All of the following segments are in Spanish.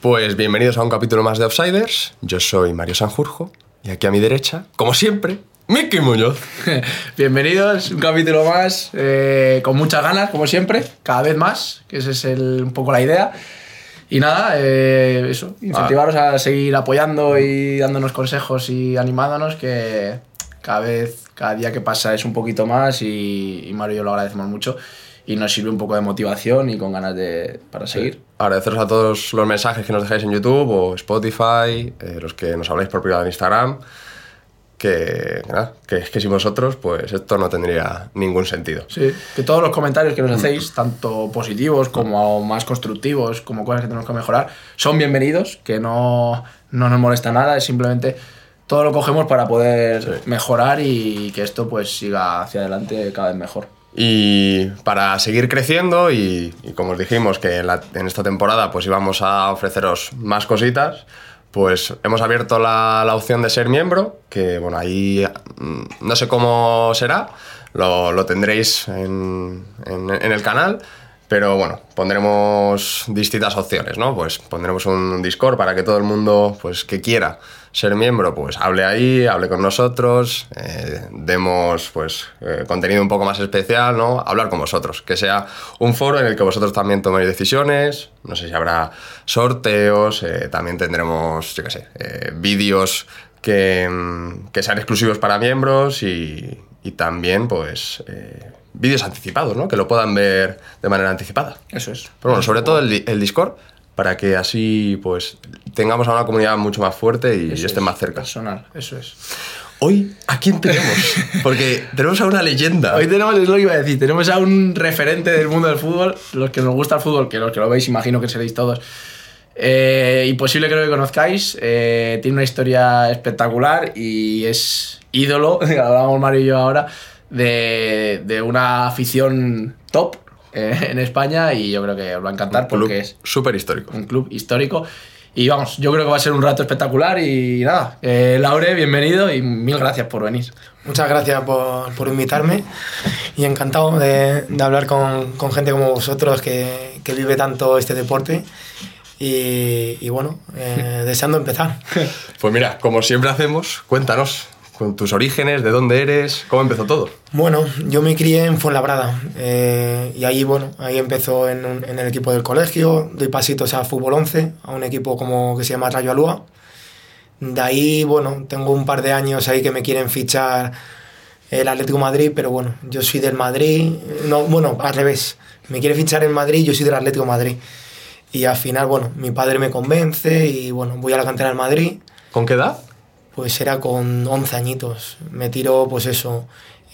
Pues bienvenidos a un capítulo más de Outsiders. Yo soy Mario Sanjurjo y aquí a mi derecha, como siempre, Miki Muñoz. Bienvenidos, un capítulo más, eh, con muchas ganas, como siempre, cada vez más, que esa es el- un poco la idea. Y nada, eh, eso, incentivaros a seguir apoyando y dándonos consejos y animándonos, que cada vez, cada día que pasa es un poquito más y, y Mario y yo lo agradecemos mucho y nos sirve un poco de motivación y con ganas de, para seguir. Agradeceros a todos los mensajes que nos dejáis en YouTube o Spotify, eh, los que nos habláis por privado en Instagram, que, nada, que es que sin vosotros, pues esto no tendría ningún sentido. Sí, que todos los comentarios que nos hacéis, tanto positivos como más constructivos, como cosas que tenemos que mejorar, son bienvenidos, que no, no nos molesta nada, es simplemente todo lo cogemos para poder mejorar y que esto pues siga hacia adelante cada vez mejor. Y para seguir creciendo y, y como os dijimos que en, la- en esta temporada pues íbamos a ofreceros más cositas, pues hemos abierto la, la opción de ser miembro, que bueno, ahí mm, no sé cómo será, lo, lo tendréis en, en- en el canal, pero bueno, pondremos distintas opciones, ¿no? Pues pondremos un Discord para que todo el mundo pues, que quiera ser miembro, pues hable ahí, hable con nosotros, eh, demos pues eh, contenido un poco más especial, ¿no? Hablar con vosotros, que sea un foro en el que vosotros también toméis decisiones, no sé si habrá sorteos, eh, también tendremos, yo qué sé, vídeos que, mm, que sean exclusivos para miembros y, y también pues vídeos anticipados, ¿no? Que lo puedan ver de manera anticipada. Eso es. Pero bueno, sobre todo el, el Discord, para que así pues tengamos a una comunidad mucho más fuerte y Eso estén es, más cerca. Personal, eso es. Hoy, ¿a quién tenemos? Porque tenemos a una leyenda. Hoy tenemos, es lo que iba a decir, tenemos a un referente del mundo del fútbol, los que nos gusta el fútbol, que los que lo veis imagino que seréis todos. Eh, imposible que conozcáis, eh, tiene una historia espectacular y es ídolo, hablábamos Mario y yo ahora, de, de una afición top eh, en España y yo creo que os va a encantar Club porque es súper histórico. un club histórico. Y vamos, yo creo que va a ser un rato espectacular y nada, eh, Laure, bienvenido y mil gracias por venir. Muchas gracias por, por invitarme y encantado de, de hablar con, con gente como vosotros que, que vive tanto este deporte. Y, y bueno, eh, deseando empezar. Pues mira, como siempre hacemos, cuéntanos con tus orígenes, de dónde eres, cómo empezó todo. Bueno, yo me crié en Fuenlabrada eh, y ahí, bueno, ahí empezó en, un- en el equipo del colegio, doy pasitos a Fútbol 11, a un equipo como que se llama Rayo Alúa. De ahí, bueno, tengo un par de años ahí que me quieren fichar el Atlético Madrid, pero bueno, yo soy del Madrid, no, bueno, al revés, me quiere fichar en Madrid, yo soy del Atlético Madrid. Y al final, bueno, mi padre me convence y bueno, voy a la cantera del Madrid ¿Con qué edad? Pues era con 11 añitos. Me tiro, pues eso,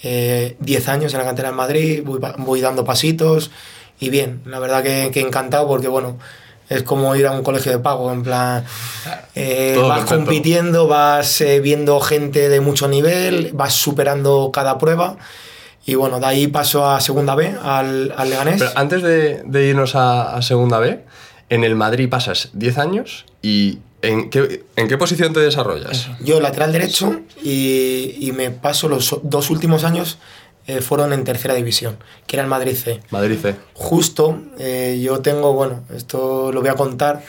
eh, 10 años en la cantera en Madrid, voy, dando pasitos y bien, la verdad que, que encantado porque, bueno, es como ir a un colegio de pago, en plan, eh, vas perfecto. compitiendo, vas eh, viendo gente de mucho nivel, vas superando cada prueba y bueno, de ahí paso a segunda B, al, al Leganés. Pero antes de, de irnos a, a Segunda B, en el Madrid pasas 10 años y ¿en qué, en qué posición te desarrollas? Yo lateral derecho y, y me paso los dos últimos años eh, fueron en tercera división, que era el Madrid C. Madrid C. Justo, eh, yo tengo, bueno, esto lo voy a contar,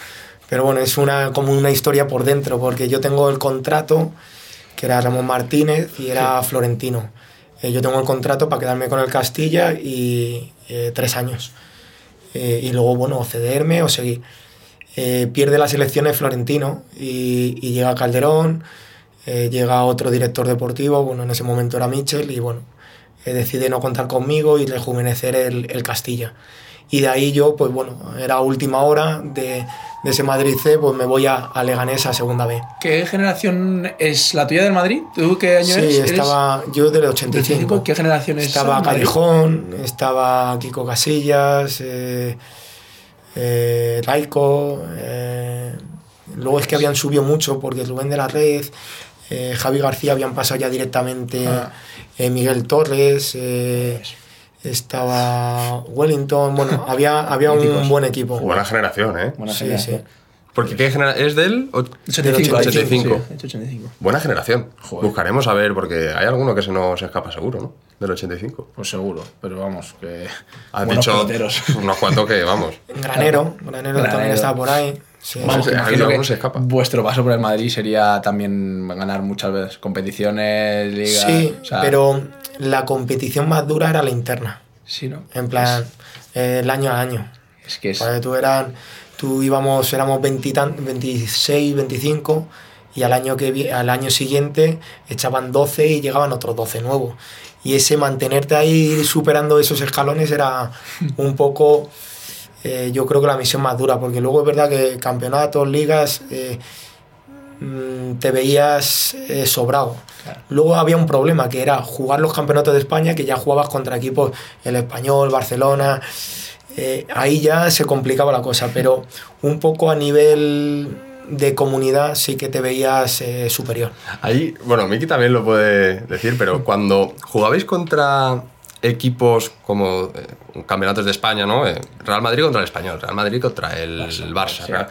pero bueno, es una, como una historia por dentro, porque yo tengo el contrato que era Ramón Martínez y era Florentino. Eh, yo tengo el contrato para quedarme con el Castilla y tres años. Y luego, bueno, o cederme o seguir. Eh, pierde las elecciones Florentino y, y llega Calderón, eh, llega otro director deportivo, bueno, en ese momento era Michel, y bueno, eh, decide no contar conmigo y rejuvenecer el, el Castilla. Y de ahí yo, pues bueno, era última hora de, de ese Madrid C, pues me voy a, a Leganés a segunda B. ¿Qué generación es la tuya del Madrid? ¿Tú qué año Sí, eres? ¿Eres estaba yo del 85. ¿Qué generación es Estaba? Calejón, estaba Kiko Casillas, eh, eh, Laico. eh, luego es que habían subido mucho porque Rubén de la Red, eh, Javi García habían pasado ya directamente, Ah. eh, Miguel Torres, eh, estaba Wellington. Bueno, había, había un buen equipo. Buena generación, ¿eh? Buena Sí, generación. sí. Porque ¿qué genera- ¿Es del och- 85. 85. Sí, 85. Buena generación. Joder. Buscaremos a ver, porque hay alguno que se nos escapa seguro, ¿no? Del 85. Pues seguro, pero vamos, que. Has buenos dicho unos cuantos que, vamos. Granero, Granero, también Granero. estaba por ahí. Sí. Vamos, Sí, que sí, imagino alguno que se escapa. Vuestro paso por el Madrid sería también ganar muchas veces competiciones, ligas. Sí, o sea, pero la competición más dura era la interna. Sí, ¿no? En plan, eh, el año a año. Es que es. Porque tú eran, tú íbamos, éramos 20 y tan- 26, 25 y al año, que, al año siguiente echaban 12 y llegaban otros 12 nuevos. Y ese mantenerte ahí superando esos escalones era un poco, eh, yo creo que la misión más dura, porque luego es verdad que campeonatos, ligas, eh, mm, te veías eh, sobrado. Claro. Luego había un problema que era jugar los campeonatos de España, que ya jugabas contra equipos, el Español, Barcelona, eh, ahí ya se complicaba la cosa, pero un poco a nivel de comunidad sí que te veías eh, superior. Ahí, bueno, Miki también lo puede decir, pero cuando jugabais contra equipos como eh, campeonatos de España, ¿no? Eh, Real Madrid contra el Español, Real Madrid contra el Barça. sí. Real-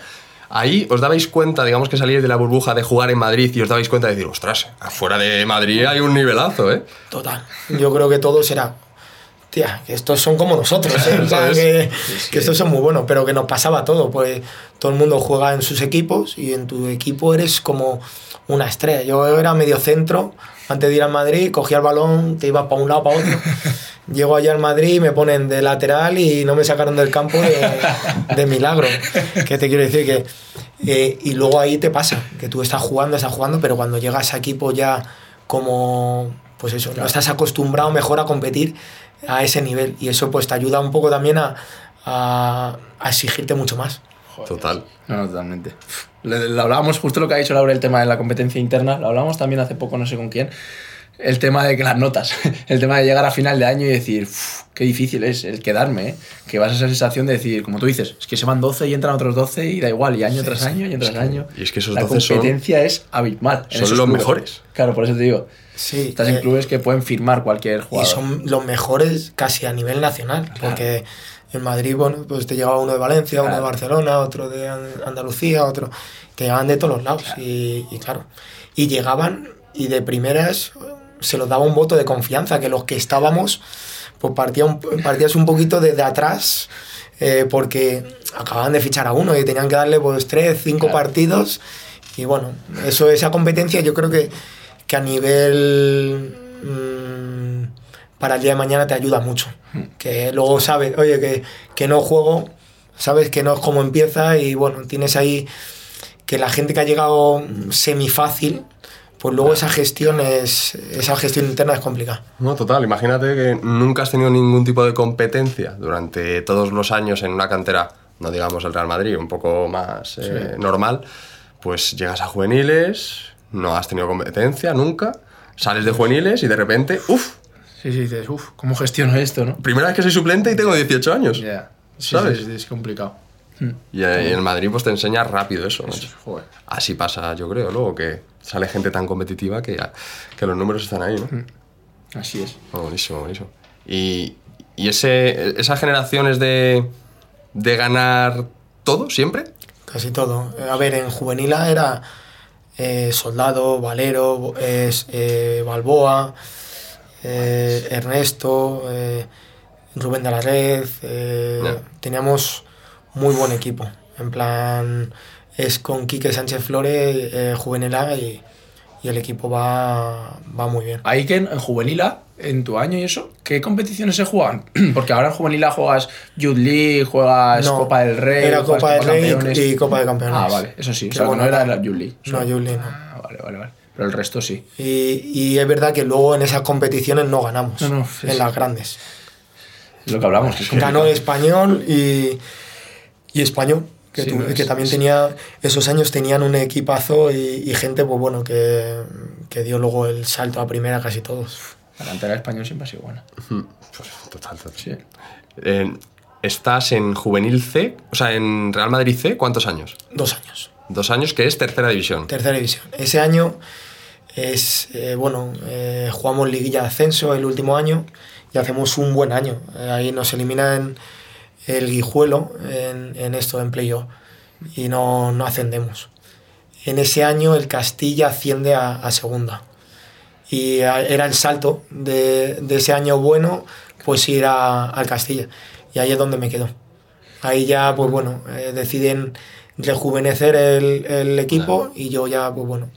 Ahí os dabais cuenta, digamos que salíais de la burbuja de jugar en Madrid y os dabais cuenta de decir, ostras, afuera de Madrid hay un nivelazo, ¿eh? Total. Yo creo que todos era. Tía, que estos son como nosotros, ¿eh? Plan, ¿Sabes? que, que estos son muy buenos, pero que nos pasaba todo, pues todo el mundo juega en sus equipos y en tu equipo eres como una estrella. Yo era medio centro, antes de ir al Madrid, cogía el balón, te iba para un lado, para otro. Llego allá al Madrid, me ponen de lateral y no me sacaron del campo de, de milagro. ¿Qué te quiero decir? Que, eh, y luego ahí te pasa, que tú estás jugando, estás jugando, pero cuando llegas a equipo ya como, pues eso, no estás acostumbrado mejor a competir a ese nivel. Y eso pues te ayuda un poco también a, a, a exigirte mucho más. Total. No, totalmente. Le hablábamos justo lo que ha dicho Laura, el tema de la competencia interna. Lo hablábamos también hace poco, no sé con quién. El tema de que las notas, el tema de llegar a final de año y decir, "Uf, qué difícil es el quedarme, ¿eh? que vas a esa sensación de decir, como tú dices, es que se van 12 y entran otros 12 y da igual, y año tras año, y año tras año. y es que esos la 12 son- competencia es abismal. en son los clubes. mejores. Claro, por eso te digo. Sí, Estás en eh, clubes que pueden firmar cualquier y jugador. son los mejores casi a nivel nacional, porque en Madrid, bueno, pues te llegaba uno de Valencia, uno de Claro. Barcelona, otro de An- Andalucía, otro, te llegaban de todos los lados y, y claro, y llegaban y de primeras se los daba un voto de confianza, que los que estábamos, pues partías un poquito desde atrás, eh, porque acababan de fichar a uno y tenían que darle pues tres, cinco Claro. partidos y bueno, eso, esa competencia yo creo que, que a nivel mm, para el día de mañana te ayuda mucho. Que luego sabes, oye, que, que no juego, sabes que no es como empieza y bueno, tienes ahí que la gente que ha llegado semifácil, pues luego esa gestión es, esa gestión interna es complicada. No, total. Imagínate que nunca has tenido ningún tipo de competencia durante todos los años en una cantera, no digamos el Real Madrid, un poco más eh, normal. Pues llegas a juveniles, no has tenido competencia nunca, sales de juveniles y de repente, uff, Sí, sí, dices, uff, ¿cómo gestiono esto, no? primera vez que soy suplente y tengo 18 años. Ya. Sí, ¿Sabes? sí, es complicado. Y, y en Madrid pues te enseña rápido eso. Joder. Así pasa, yo creo, luego que sale gente tan competitiva que, que los números están ahí, ¿no? Así es. Oh, buenísimo, buenísimo. Y, y ese, esa generación es de, de ganar todo siempre. Casi todo. A ver, en juvenil era eh, Soldado, Valero, es, eh, Balboa, eh, Ernesto, eh, Rubén de la Red. Teníamos muy buen equipo. En plan, es con Quique Sánchez Flores, eh, juvenil A y, y el equipo va, va muy bien. Ahí que en, en juvenil A, en tu año y eso, ¿qué competiciones se juegan? Porque ahora en juvenil A juegas Youth League, juegas No, Copa del Rey, Era Copa del Rey Campeones. y Copa de Campeones. Ah, vale, eso sí. O sea, bueno, no era la Youth League. No, Youth League no. Ah, vale, vale, vale. Pero el resto sí. Y, y es verdad que luego en esas competiciones no ganamos, No, no, es- en las grandes. Es lo que hablamos. que es Ganó complicado. español y, y español, que, Sí, tu- no, que es- también es- tenía, esos años tenían un equipazo y, y gente, pues bueno, que, que dio luego el salto a primera casi todos. La cantera español siempre ha sido buena. Pues, total, total. Sí. Eh, ¿Estás en Juvenil C? O sea, en Real Madrid C, ¿cuántos años? Dos años. Dos años, que es tercera división. Tercera división. Ese año es, eh, bueno, eh, jugamos liguilla de ascenso el último año y hacemos un buen año. Eh, ahí nos eliminan el Guijuelo en, en esto, en playoff, y no, no ascendemos. En ese año el Castilla asciende a, a segunda. Y a- era el salto de, de ese año bueno, pues ir a- al Castilla. Y ahí es donde me quedo. Ahí ya, pues bueno, eh, deciden rejuvenecer el, el equipo y yo ya, pues bueno,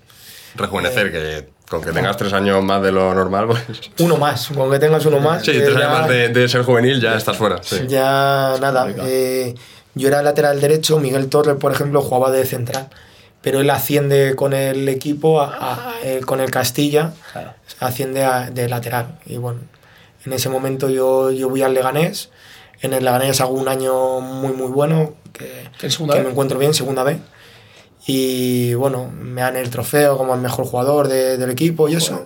Rejuvenecer, que con que tengas tres años más de lo normal, pues... uno más, con que tengas uno más. Sí, eh, tres ya- años más de, de ser juvenil ya estás fuera. sí. Ya nada, eh, yo era lateral derecho, Miguel Torres, por ejemplo, jugaba de central, pero él asciende con el equipo, a- a- eh, con el Castilla, Claro. asciende a- de lateral. Y bueno, en ese momento yo, yo voy al Leganés, en el Leganés hago un año muy muy bueno, que, ¿En segunda que me encuentro bien, segunda B. Y bueno, me dan el trofeo como el mejor jugador de- del equipo y eso.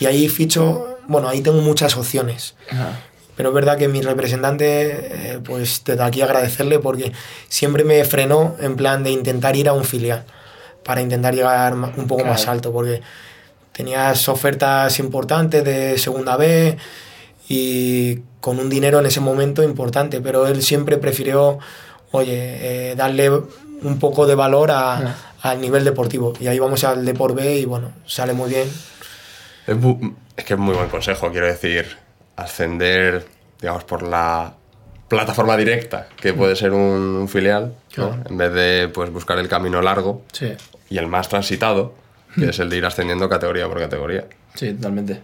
Y ahí ficho, bueno, ahí tengo muchas opciones. Ajá. Pero es verdad que mi representante, eh, pues desde aquí agradecerle porque siempre me frenó en plan de intentar ir a un filial para intentar llegar un poco más Claro. alto porque tenías ofertas importantes de segunda B y con un dinero en ese momento importante, pero él siempre prefirió, oye, eh, darle un poco de valor a- al nivel deportivo. Y ahí vamos al Deport B y bueno, sale muy bien. Es, es que es muy buen consejo, quiero decir, ascender, digamos, por la plataforma directa, que puede ser un, un filial, ¿no? En vez de pues, buscar el camino largo Sí, y el más transitado, que es el de ir ascendiendo categoría por categoría. sí, totalmente.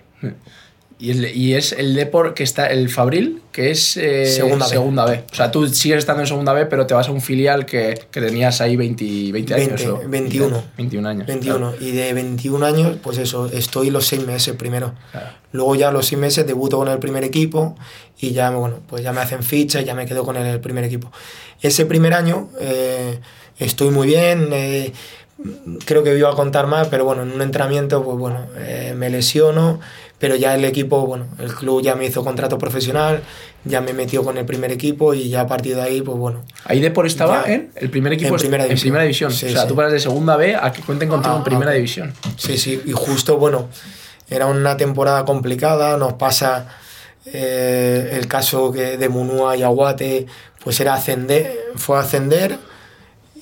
Y, el- y es el Depor que está, el Fabril, que es eh, Segunda B. segunda B. O sea, tú sigues estando en segunda B, pero te vas a un filial que, que tenías ahí 20, 20 años. 20, o- 21. 21 años. 21. Y de 21 años, pues eso, estoy los seis meses primero. Claro. Luego ya los seis meses debuto con el primer equipo y ya, bueno, pues ya me hacen ficha y ya me quedo con el primer equipo. Ese primer año eh, estoy muy bien, eh, creo que iba a contar más, pero bueno, en un entrenamiento, pues bueno, eh, me lesiono, pero ya el equipo, bueno, el club ya me hizo contrato profesional, ya me metió con el primer equipo y ya a partir de ahí, pues bueno, Ahí Depor estaba Ya. en el primer equipo En primera en división. primera división. Sí, o sea, sí. tú pasas de segunda B a que cuenten contigo Ah, en primera ah. división. Sí, sí, y justo, bueno, era una temporada complicada, nos pasa eh, el caso que de Munúa y Aguate, pues era ascender, fue a ascender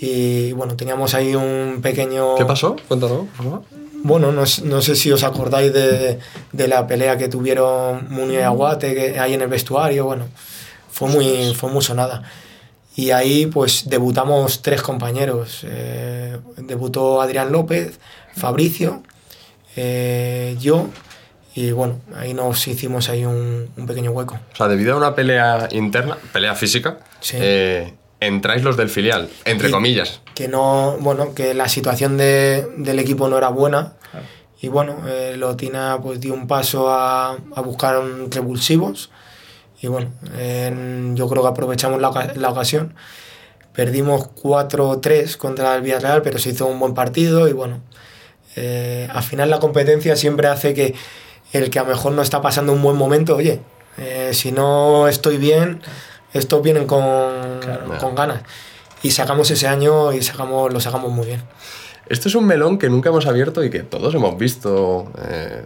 y bueno, teníamos ahí un pequeño... ¿Qué pasó? Cuéntanos, por favor. Bueno, no, no sé si os acordáis de, de la pelea que tuvieron Munúa y Aguate que, ahí en el vestuario, bueno, fue muy, fue muy sonada. Y ahí pues debutamos tres compañeros. Eh, debutó Adrián López, Fabricio, eh, yo y bueno, ahí nos hicimos ahí un, un pequeño hueco. O sea, debido a una pelea interna, pelea física, Sí. eh, entráis los del filial, entre Y- comillas. Que no, bueno, que la situación de- del equipo no era buena. Y bueno, eh, Lotina pues dio un paso a, a buscar un revulsivos. Y bueno, en- yo creo que aprovechamos la, la ocasión. Perdimos 4-3 contra el Villarreal, pero se hizo un buen partido y bueno, eh, al final la competencia siempre hace que el que a lo mejor no está pasando un buen momento, oye, eh, si no estoy bien, estos vienen con, con ganas. Y sacamos ese año y sacamos, lo sacamos muy bien. Esto es un melón que nunca hemos abierto y que todos hemos visto eh,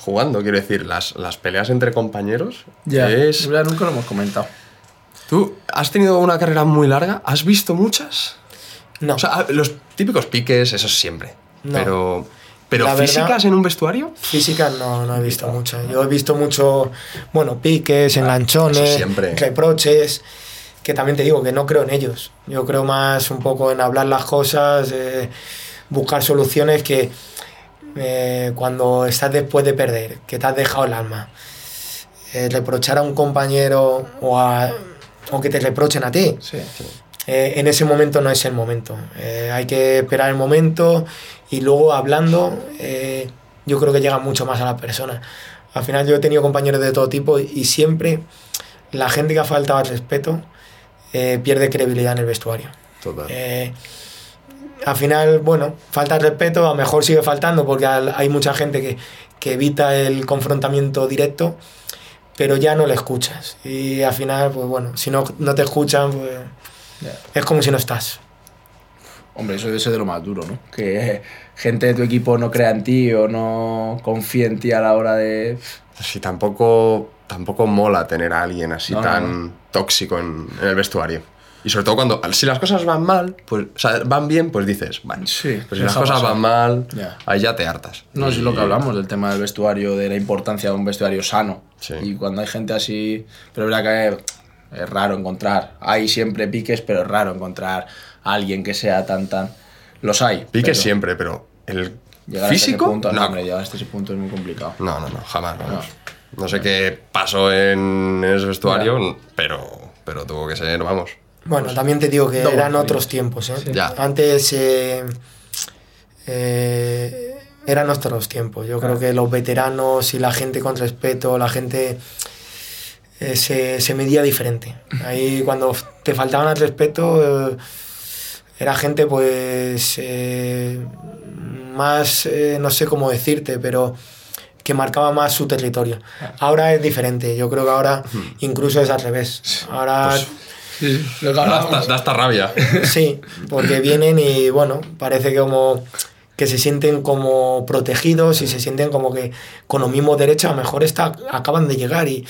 jugando, quiero decir, las, las peleas entre compañeros. Ya, Es, ya nunca lo hemos comentado. ¿Tú has tenido una carrera muy larga? ¿Has visto muchas? No, O sea, los típicos piques, eso siempre. No. Pero, pero La verdad- físicas en un vestuario, física no, no he visto mucho. Yo he visto mucho, bueno, piques, eso enganchones, reproches, que también te digo que no creo en ellos. Yo creo más un poco en hablar las cosas, eh, buscar soluciones que eh, cuando estás después de perder, que te has dejado el alma, eh, reprochar a un compañero o, a- o que te reprochen a ti, Sí. eh, en ese momento no es el momento. Eh, hay que esperar el momento y luego hablando, eh, yo creo que llega mucho más a la persona. Al final yo he tenido compañeros de todo tipo y, y siempre la gente que ha faltado al respeto eh, pierde credibilidad en el vestuario. Total. Eh, al final, bueno, falta el respeto, a lo mejor sigue faltando porque al- hay mucha gente que, que evita el confrontamiento directo, pero ya no le escuchas. Y al final, pues bueno, si no, no te escuchan, pues es como si no estás. Hombre, eso debe ser de lo más duro, ¿no? Que gente de tu equipo no crea en ti o no confíe en ti a la hora de... Sí, tampoco, tampoco mola tener a alguien así No, no, tan tóxico en, en el vestuario. Y sobre todo cuando, si las cosas van mal, pues, o sea, van bien, pues dices, bueno, Sí, pero si las cosas pasar. van mal, Ya. ahí ya te hartas. No, es lo que hablamos del tema del vestuario, de la importancia de un vestuario sano. Sí. Y cuando hay gente así, pero es verdad que es raro encontrar. Hay siempre piques, pero es raro encontrar a alguien que sea tan tan. Los hay. Piques pero siempre, pero el llegar físico, hasta ese punto, no, no. hombre, llegar hasta ese punto es muy complicado. No, no, no, jamás, vamos. No sé qué pasó en ese vestuario, pero, pero tuvo que ser, vamos. Bueno, también te digo que eran otros tiempos. ¿eh? Ya. Antes eh, eh, eran otros tiempos. Yo creo que los veteranos y la gente con respeto, la gente eh, se, se medía diferente. Ahí cuando te faltaban al respeto, eh, era gente pues eh, más, eh, no sé cómo decirte, pero que marcaba más su territorio. Ahora es diferente. Yo creo que ahora incluso es al revés. Ahora... Pues, Sí, lo que Da hablábamos. hasta, da hasta rabia. Sí, porque vienen y bueno, parece que como que se sienten como protegidos y se sienten como que con los mismos derechos a lo mejor está, acaban de llegar y,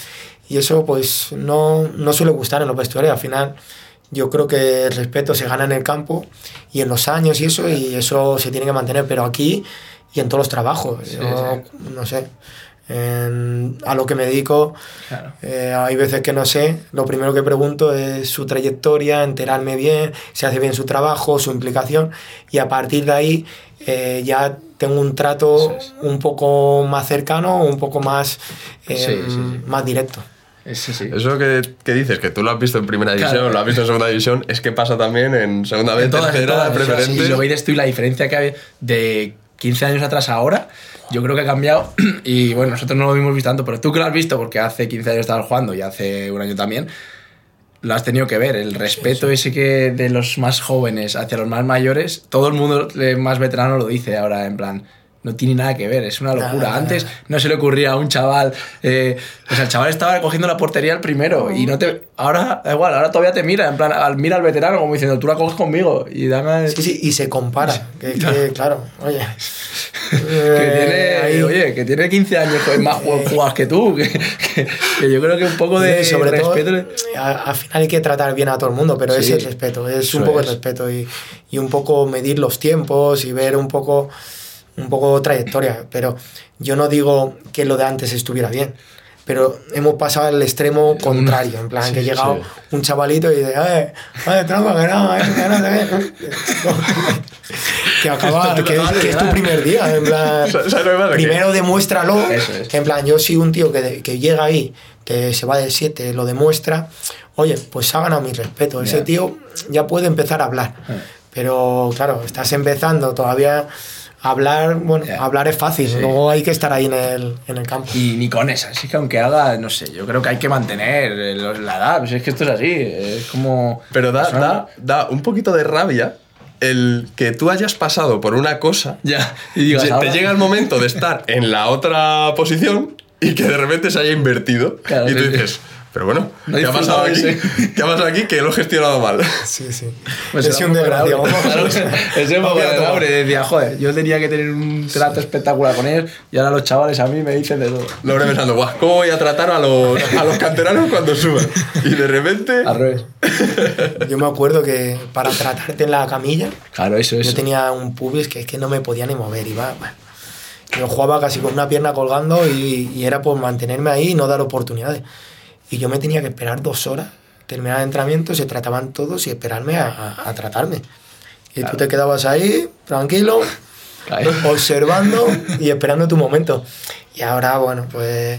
y eso pues no, no suele gustar en los vestuarios. Al final yo creo que el respeto se gana en el campo y en los años y eso y eso se tiene que mantener, pero aquí y en todos los trabajos. Yo, no sé. en- a lo que me dedico, Claro. eh, hay veces que no sé, lo primero que pregunto es su trayectoria, enterarme bien, si hace bien su trabajo, su implicación, y a partir de ahí eh, ya tengo un trato un poco más cercano, un poco más, eh, sí. más directo. Sí. Eso que, que dices, que tú lo has visto en primera división, Claro. lo has visto en segunda división, es que pasa también en segunda vez, tercera, preferente. Y lo veis tú y la diferencia que hay de 15 años atrás a ahora, yo creo que ha cambiado. Y bueno, nosotros no lo hemos visto tanto, pero tú que lo has visto, porque hace 15 años estabas jugando y hace un año también, lo has tenido que ver. El respeto ese que de los más jóvenes hacia los más mayores, todo el mundo más veterano lo dice ahora, en plan. No tiene nada que ver, es una locura. Antes no se le ocurría a un chaval. eh, o sea, el chaval estaba cogiendo la portería el primero y no te. Ahora, igual, ahora todavía te mira, en plan, al- mira al veterano como diciendo, tú la coges conmigo y dame. Sí, sí, y se compara, que, que, claro, oye. que tiene, eh, oye, que tiene 15 años que es más ju- jugadas que tú. Que, que- que yo creo que un poco de Sí, sobre respeto. todo, al final hay que tratar bien a todo el mundo, pero Sí, es el respeto, es un poco es. el respeto y, y un poco medir los tiempos y ver un poco, un poco trayectoria. Pero yo no digo que lo de antes estuviera bien, pero hemos pasado al extremo contrario, en plan que ha llegado un chavalito y dice, ¡eh, eh, tronco, que no, eh, que no que acaba, que, es- que es tu primer día, en plan, ¿Sabes lo que? Que- primero demuéstralo. Eso es. En plan, yo soy un tío que, que llega ahí, que se va de 7, lo demuestra. Oye, pues ha ganado mi respeto. Ese Ya. tío ya puede empezar a hablar. Ah. Pero claro, estás empezando todavía hablar. Bueno, hablar es fácil, luego hay que estar ahí en el, en el campo. Y ni con esa, así que aunque haga, no sé, yo creo que hay que mantener la edad. Pues es que esto es así, es como. Pero da, da, da un poquito de rabia el que tú hayas pasado por una cosa, Ya, y digas, te ahora- llega el momento de estar en la otra posición y que de repente se haya invertido. Claro, y tú sí, sí. Pero bueno, No ¿qué ha pasado aquí? ¿Qué ha pasado aquí? Que lo he gestionado mal. Sí, sí. Pues es un desgraciado. ese Vamos poco de. Decía, joder, yo tenía que tener un trato espectacular con ellos y ahora los chavales a mí me dicen de todo. Lo habré pensando, guau, ¿cómo voy a tratar a los, a los canteranos cuando suban? Y de repente... Al revés. Yo me acuerdo que para tratarte en la camilla, Claro, eso es. yo tenía un pubis que es que no me podía ni mover. Iba, bueno, yo jugaba casi con una pierna colgando y, y era por mantenerme ahí y no dar oportunidades. Y yo me tenía que esperar dos horas, terminar el entrenamiento, se trataban todos y esperarme a, a- a tratarme. Y tú te quedabas ahí, tranquilo, Claro. observando y esperando tu momento. Y ahora, bueno, pues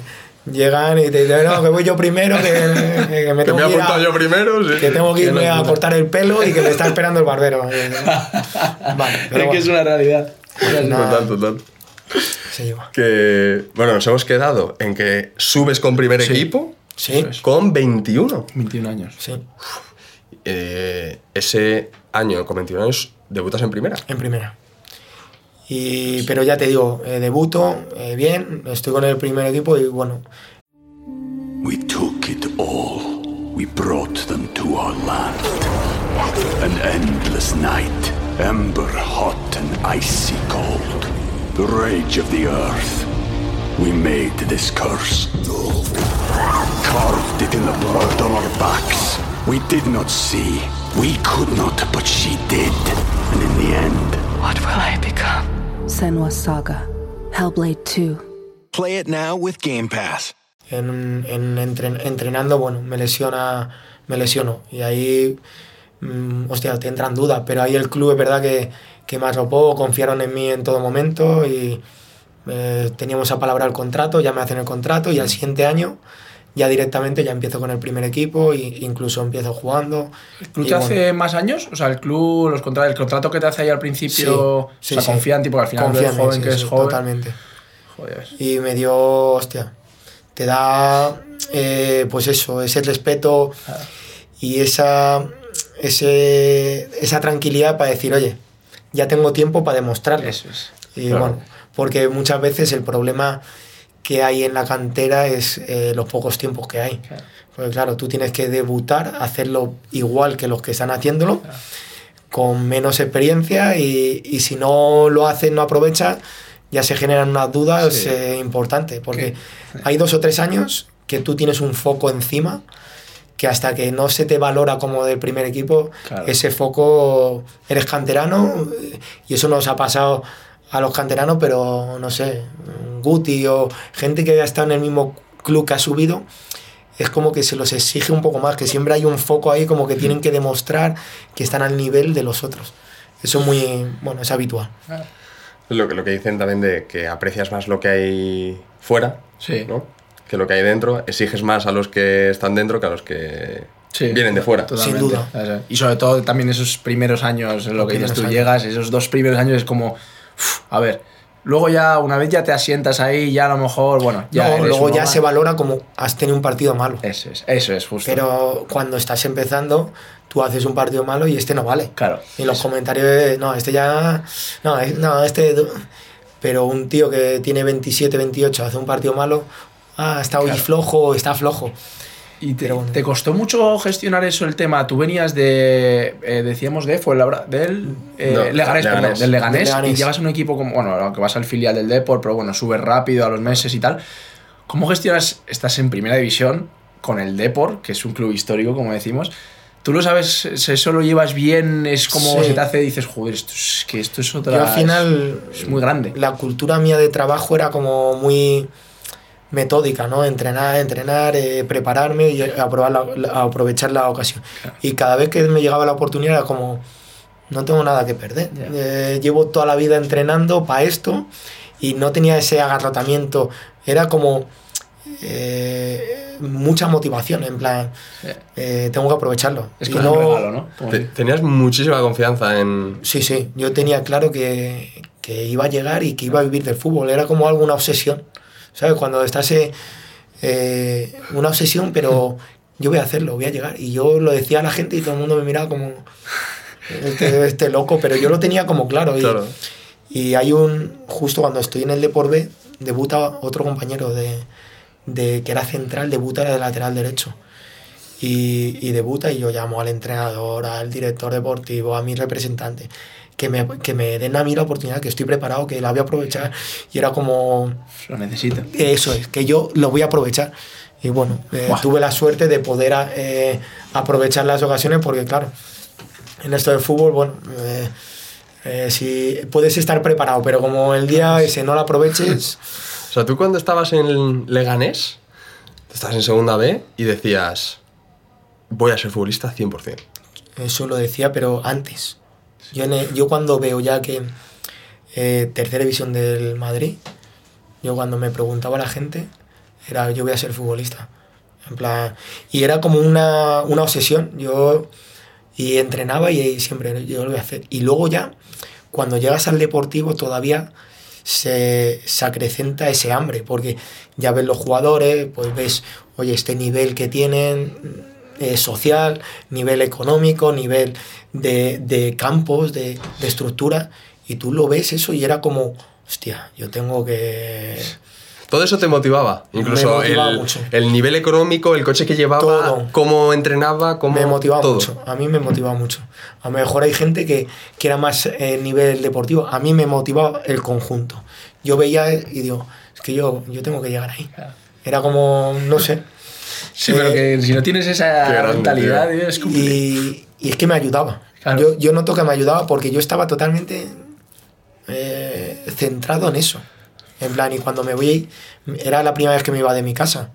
llegan y te dicen, no, que voy yo primero, que, que- que me Que tengo me he que ir a- yo primero, sí. que tengo que irme a locura. cortar el pelo y que me está esperando el barbero. Vale, pero es que es bueno, una realidad. no, Total, total. se lleva. Que, bueno, nos hemos quedado en que subes con primer equipo Sí, con 21. 21 años. sí, Eh, ese año, con 21 años, debutas en primera. en primera. Y, pero ya te digo, eh, debuto eh, bien, estoy con el primer equipo y bueno, We took it all. We brought them to our land. An endless night, ember hot and icy cold. The rage of the earth. We made this curse. Carved it in the blood on our backs. We did not see. We could not, but she did. And in the end, What will I become? Senwa Saga. Hellblade 2. Play it now with Game Pass. en, en entren- entrenando, bueno, me lesiona, me lesiono. Y ahí, mm, hostia, te entran dudas, pero ahí el club es verdad que, que me arropó, confiaron en mí en todo momento y eh, teníamos a palabra el contrato, ya me hacen el contrato y al siguiente año ya directamente ya empiezo con el primer equipo e incluso empiezo jugando. ¿El club te bueno, hace más años? O sea, el club, los contra- el contrato que te hace ahí al principio, Sí, o sea, sí. confían, tipo, al final confía ves en mí, joven que es joven. Totalmente. Joder. y me dio, hostia, te da, eh, pues eso, ese respeto y esa, ese, esa tranquilidad para decir, oye, ya tengo tiempo para demostrarlo. Eso es. Y Claro. bueno, porque muchas veces el problema que hay en la cantera es eh, los pocos tiempos que hay. Claro. Porque claro, tú tienes que debutar, hacerlo igual que los que están haciéndolo, con menos experiencia y, y si no lo haces, no aprovechas, ya se generan unas dudas Sí. eh, importantes. Porque hay dos o tres años que tú tienes un foco encima que hasta que no se te valora como del primer equipo, Claro. ese foco eres canterano eh, y eso nos ha pasado a los canteranos, pero no sé, Guti o gente que ya está en el mismo club que ha subido, es como que se los exige un poco más, que siempre hay un foco ahí como que tienen que demostrar que están al nivel de los otros. Eso es muy, bueno, es habitual. Lo que, lo que dicen también de que aprecias más lo que hay fuera, Sí. ¿no? Que lo que hay dentro, exiges más a los que están dentro que a los que Sí, vienen de fuera. totalmente. Sin duda. Y sobre todo también esos primeros años, en lo Los que dices tú, primeros llegas, esos dos primeros años es como, a ver, luego ya, una vez ya te asientas ahí, ya a lo mejor, bueno, ya No, luego ya se valora como has tenido un partido malo. Eso es, eso es justo. Pero cuando estás empezando, tú haces un partido malo y este no vale. Claro. Y los comentarios no, este ya, no, no, este... Pero un tío que tiene 27, 28 hace un partido malo, ah, está hoy Claro. flojo, está flojo. ¿Y te, bueno. te costó mucho gestionar eso el tema? Tú venías de, eh, decíamos, de Fuenlabra, del eh, No, Leganés, perdón, Leganés. del Leganés, Del Leganés. y llevas un equipo como, bueno, aunque vas al filial del Depor, pero bueno, subes rápido a los meses y tal. ¿Cómo gestionas, estás en primera división con el Depor, que es un club histórico, como decimos? ¿Tú lo sabes, eso lo llevas bien? Es como Sí. se te hace, dices, joder, esto es, que esto es otra... Yo al final, es, es muy grande. la cultura mía de trabajo era como muy metódica, ¿no? Entrenar, entrenar, eh, prepararme y aprobar la- la- aprovechar la ocasión. Y cada vez que me llegaba la oportunidad era como, no tengo nada que perder. Ya. Eh, llevo toda la vida entrenando para esto y no tenía ese agarrotamiento. Era como eh, mucha motivación, en plan, eh, tengo que aprovecharlo. Es como un regalo, ¿no? Como- Te- tenías muchísima confianza en... Sí, sí, yo tenía claro que, que iba a llegar y que iba a vivir del fútbol. Era como algo, una obsesión. ¿Sabes? Cuando estás eh, eh, una obsesión, pero yo voy a hacerlo, voy a llegar. Y yo lo decía a la gente y todo el mundo me miraba como este, este loco, pero yo lo tenía como claro. Y, Claro. y hay un, justo cuando estoy en el Depor B, debuta otro compañero de, de que era central, debuta de lateral derecho. Y, y debuta y yo llamo al entrenador, al director deportivo, a mi representante, que me, que me den a mí la oportunidad, que estoy preparado, que la voy a aprovechar. Y era como, Lo necesito. eso es, que yo lo voy a aprovechar. Y bueno, eh, tuve la suerte de poder a- eh, aprovechar las ocasiones porque, claro, en esto del fútbol, bueno, eh, eh, si puedes estar preparado, pero como el día ese no lo aproveches, O sea, tú cuando estabas en Leganés, estabas en segunda B y decías, voy a ser futbolista 100%. eso lo decía, pero antes. Yo, en el- yo cuando veo ya que eh, tercera división del Madrid, yo cuando me preguntaba la gente, era yo voy a ser futbolista. En plan, y era como una, una obsesión. Yo y entrenaba y siempre yo lo voy a hacer. Y luego ya, cuando llegas al deportivo, todavía se, se acrecenta ese hambre, porque ya ves los jugadores, pues ves, oye, este nivel que tienen eh, social, nivel económico, nivel de, de campos, de, de estructura, y tú lo ves eso y era como, hostia, yo tengo que... Todo eso te motivaba. Incluso motivaba el, mucho. el nivel económico, el coche que llevaba, Todo. cómo entrenaba, cómo. me motivaba todo. mucho. A mí me motivaba mucho. A lo mejor hay gente que, que era más eh, nivel deportivo. A mí me motivaba el conjunto. Yo veía y digo, es que yo, yo tengo que llegar ahí. Era como, no sé. Sí, pero que si no tienes esa mentalidad, es como... Y, y es que me ayudaba. Claro. Yo, yo noto que me ayudaba porque yo estaba totalmente eh, centrado en eso. En plan, y cuando me voy, era la primera vez que me iba de mi casa.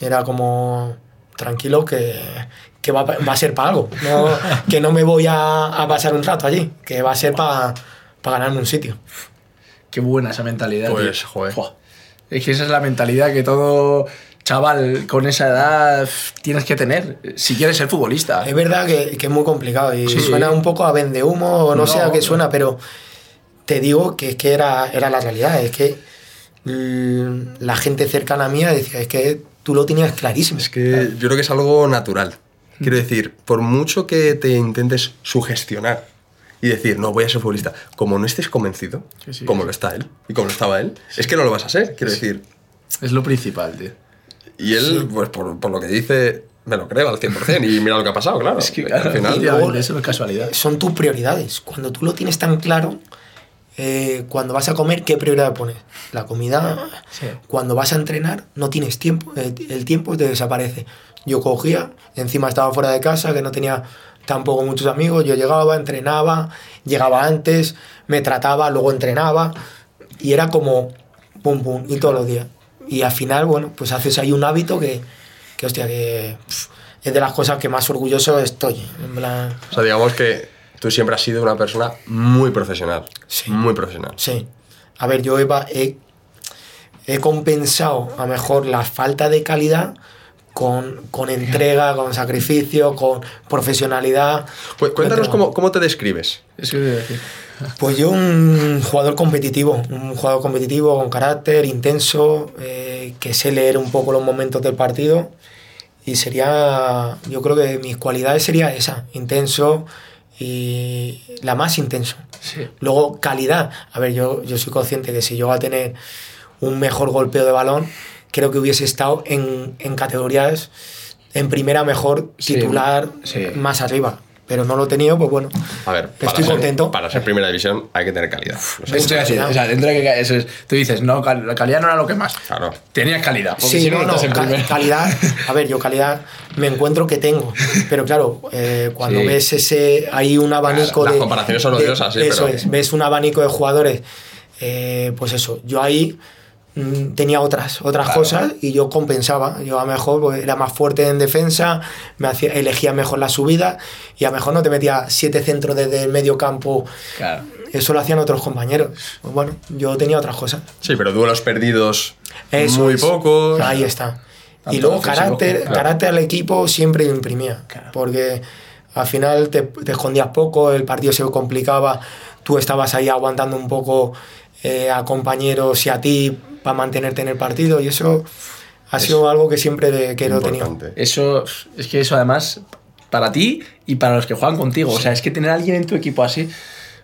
Era como, tranquilo, que, que va, pa- va a ser para algo. No, que no me voy a, a pasar un rato allí, que va a ser para ganarme un sitio. Qué buena esa mentalidad. Pues, tío. joder. Buah. Es que esa es la mentalidad que todo chaval con esa edad tienes que tener si quieres ser futbolista. Es verdad que, que es muy complicado y Sí. suena un poco a vende humo o no, No, sé a qué suena, pero te digo que es que era, era la realidad. Es que mm, la gente cercana a mí decía, es que tú lo tenías clarísimo. Es que yo creo que es algo natural. Quiero decir, por mucho que te intentes sugestionar y decir, no, voy a ser futbolista, como no estés convencido, sí, como lo está él y como lo estaba él, es que no lo vas a ser. Quiero decir, Es lo principal, tío. Y él, pues por, por lo que dice, me lo creo al 100%. Y mira lo que ha pasado, claro. Es que, al claro, final, efectivamente, eso no es casualidad. Son tus prioridades. Cuando tú lo tienes tan claro, eh, cuando vas a comer, ¿qué prioridad pones? La comida. Sí. Cuando vas a entrenar, no tienes tiempo. El, el tiempo te desaparece. Yo cogía, encima estaba fuera de casa, que no tenía tampoco muchos amigos. Yo llegaba, entrenaba, llegaba antes, me trataba, luego entrenaba. Y era como pum pum, y todos los días. Y al final, bueno, pues haces ahí un hábito que, que hostia, que es de las cosas que más orgulloso estoy. En plan, O sea, digamos que tú siempre has sido una persona muy profesional. Sí. Muy profesional. Sí. A ver, yo he, he, he compensado a mejor la falta de calidad con, con entrega, con sacrificio, con profesionalidad. Pues cuéntanos cómo, cómo te describes. Eso decir. Pues yo un jugador competitivo, un jugador competitivo con carácter, intenso, eh, que sé leer un poco los momentos del partido y sería, yo creo que mis cualidades sería esa, intenso y la más intenso. Sí. Luego, calidad. A ver, yo, yo soy consciente que si yo voy a tener un mejor golpeo de balón, creo que hubiese estado en, en categorías, en primera mejor, titular, sí. más arriba. Pero no lo he tenido, pues bueno. A ver, para Estoy ser, contento. Para ser primera división hay que tener calidad. A decir, o sea, dentro de que eso es- tú dices, no, la calidad no era lo que más. Claro. Tenías calidad. Porque Sí, si no, no, no no, estás en ca- primera. calidad. A ver, yo calidad me encuentro que tengo. Pero claro, eh, cuando Sí. ves ese. Hay un abanico Las de. comparaciones son odiosas, sí, Eso pero- es, ves un abanico de jugadores. eh, pues eso, yo ahí tenía otras, otras Claro. cosas y yo compensaba. Yo a lo mejor pues, era más fuerte en defensa, me hacía, elegía mejor la subida y a lo mejor no te metía siete centros desde el medio campo. Claro. Eso lo hacían otros compañeros. Pues bueno, yo tenía otras cosas. Sí, pero duelos perdidos Eso muy es. pocos. Ahí está. Tanto Y luego carácter, claro. carácter al equipo siempre imprimía. Porque al final te, te escondías poco, el partido se complicaba, tú estabas ahí aguantando un poco eh, a compañeros y a ti para mantenerte en el partido y eso ha sido algo que siempre de- que lo he tenido. Eso, es que eso además, para ti y para los que juegan contigo. O sea, es que tener a alguien en tu equipo así.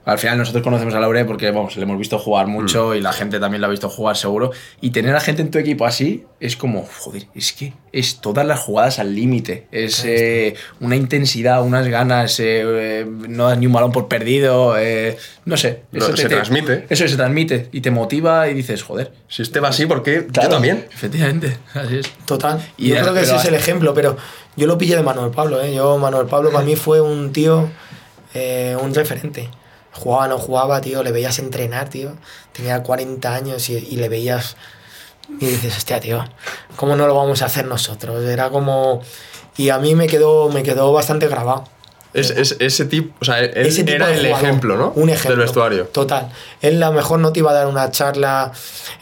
Al final nosotros conocemos a Laure porque vamos, le hemos visto jugar mucho y la gente también lo ha visto jugar seguro. Y tener a gente en tu equipo así es como, joder, es que es todas las jugadas al límite. Es eh, una intensidad, unas ganas, eh, eh, no das ni un balón por perdido. eh, no sé. No, se transmite. Eso se transmite y te motiva y dices, joder. Si este va así, ¿por qué? claro, Yo también. Efectivamente, así es. Total. Y yo creo que ese es el ejemplo, pero yo lo pillé de Manuel Pablo. ¿eh? Yo, Manuel Pablo para mí fue un tío, eh, un referente. Jugaba, no jugaba, tío, le veías entrenar, tío. Tenía 40 años y, y le veías y dices, hostia, tío, ¿cómo no lo vamos a hacer nosotros? Era como... Y a mí me quedó, me quedó bastante grabado. Es, es- ese tipo, o sea, él ese tipo era el jugador. ejemplo, ¿no? Un ejemplo. Del vestuario. Total. Él a lo mejor no te iba a dar una charla.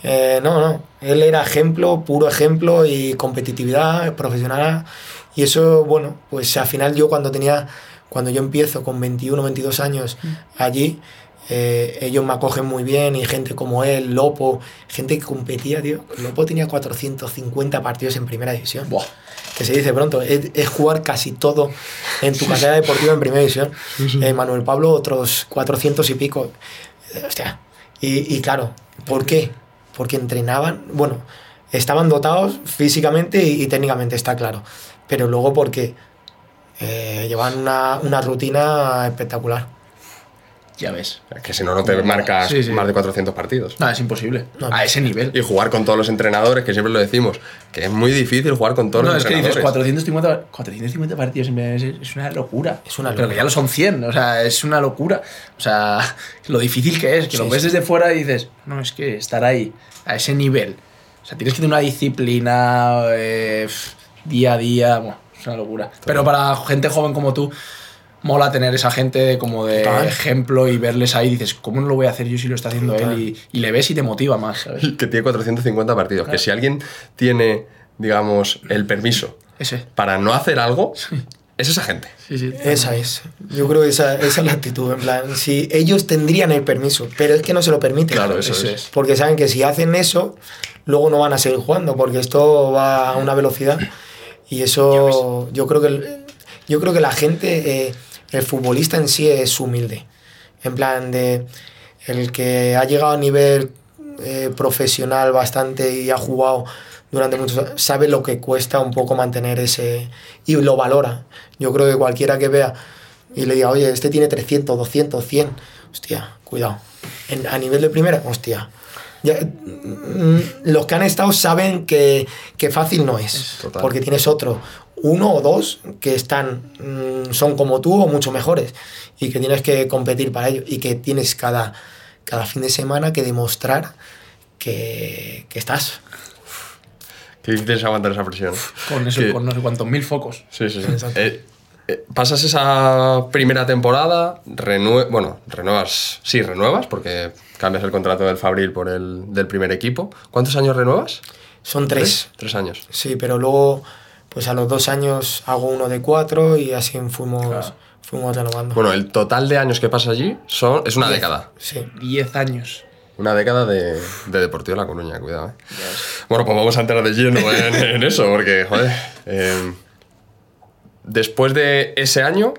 eh, no, no. Él era ejemplo, puro ejemplo y competitividad profesional. Y eso, bueno, pues al final yo cuando tenía. Cuando yo empiezo con 21, 22 años allí, eh, ellos me acogen muy bien y gente como él, Lopo, gente que competía, tío. Lopo tenía 450 partidos en primera división. Buah. Que se dice pronto, es, es jugar casi todo en tu carrera deportiva en primera división. Eh, Manuel Pablo, otros 400 y pico. Eh, Hostia. Y, y claro, ¿por qué? Porque entrenaban, bueno, estaban dotados físicamente y, y técnicamente, está claro. Pero luego porque eh, llevan una, una rutina espectacular. Ya ves. Que si no, no te marcas Sí, sí. más de 400 partidos. No, es imposible. No, a ese nivel. Y jugar con todos los entrenadores, que siempre lo decimos, que es muy difícil jugar con todos No, los es que dices entrenadores. 450, 450 partidos es una locura. Es una Pero que ya lo son 100, o sea, es una locura. O sea, lo difícil que es, que lo ves sí. desde fuera y dices, no, es que estar ahí, a ese nivel. O sea, tienes que tener una disciplina eh, día a día, bueno, es una locura. Pero para gente joven como tú, mola tener esa gente como de Total. ejemplo y verles ahí, dices, ¿cómo no lo voy a hacer yo si lo está haciendo Total. él? Y, y le ves y te motiva más, ¿sabes? Que tiene 450 partidos. Que si alguien tiene, digamos, el permiso Ese. para no hacer algo, es esa gente. Sí, sí. Esa es. Yo creo que esa, esa es la actitud. En plan, si ellos tendrían el permiso, pero es que no se lo permiten. Claro, eso Eso es. es. Porque saben que si hacen eso, luego no van a seguir jugando, porque esto va a una velocidad. Y eso, yo creo que, el- yo creo que la gente, eh, el futbolista en sí es humilde. En plan de el que ha llegado a nivel eh, profesional bastante y ha jugado durante muchos años, sabe lo que cuesta un poco mantener ese... y lo valora. Yo creo que cualquiera que vea y le diga, oye, este tiene 300, 200, 100, hostia, cuidado. En- a nivel de primera, hostia. Ya, mm, los que han estado saben que, que fácil no es, Total. porque tienes otro, uno o dos que están, mm, son como tú o mucho mejores y que tienes que competir para ello y que tienes cada, cada fin de semana que demostrar que, que estás. Qué difícil es aguantar esa presión. Con eso, Que- con no sé cuántos mil focos. Sí, sí, sí. Pasas esa primera temporada, renue bueno, renuevas, sí, renuevas, porque cambias el contrato del Fabril por el del primer equipo. ¿Cuántos años renuevas? Son tres. Tres años. Sí, pero luego, pues a los dos años hago uno de cuatro y así fuimos, fuimos renovando. Bueno, el total de años que pasas allí son, es una Diez. década. Sí. 10 años. Una década de, de Deportivo La Coruña, cuidado. ¿eh? Bueno, pues vamos a entrar de lleno en, en eso, porque, joder. eh, después de ese año,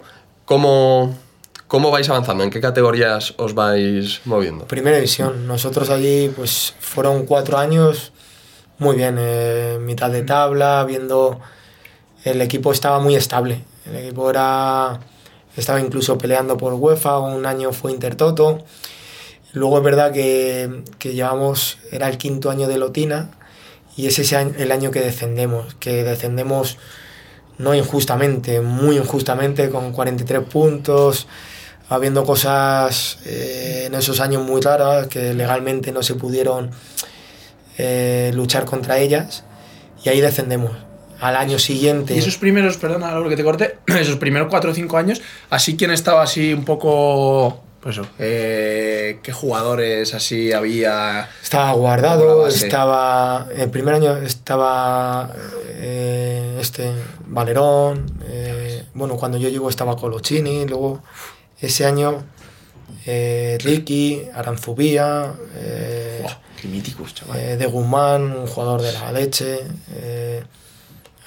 ¿cómo, ¿cómo vais avanzando? ¿En qué categorías os vais moviendo? Primera división. Nosotros allí, pues fueron cuatro años muy bien, eh, mitad de tabla, viendo. El equipo estaba muy estable. El equipo era. Estaba incluso peleando por UEFA, un año fue Intertoto. Luego es verdad que, que llevamos. Era el quinto año de Lotina y es ese año, el año que descendemos. Que descendemos no injustamente, muy injustamente, con 43 puntos, habiendo cosas eh, en esos años muy raras que legalmente no se pudieron eh, luchar contra ellas, y ahí descendemos. Al año siguiente. Y esos primeros, perdona lo que te corté, esos primeros 4 o 5 años, así quien estaba así un poco. Pues eso, eh, ¿qué jugadores así había? Estaba guardado, estaba. El primer año estaba. eh, este. Valerón. eh, bueno, cuando yo llego estaba Colochini. Luego, ese año. eh, Ricky, Aranzubía. eh, qué míticos, chaval. eh, de Guzmán, un jugador de la leche. eh,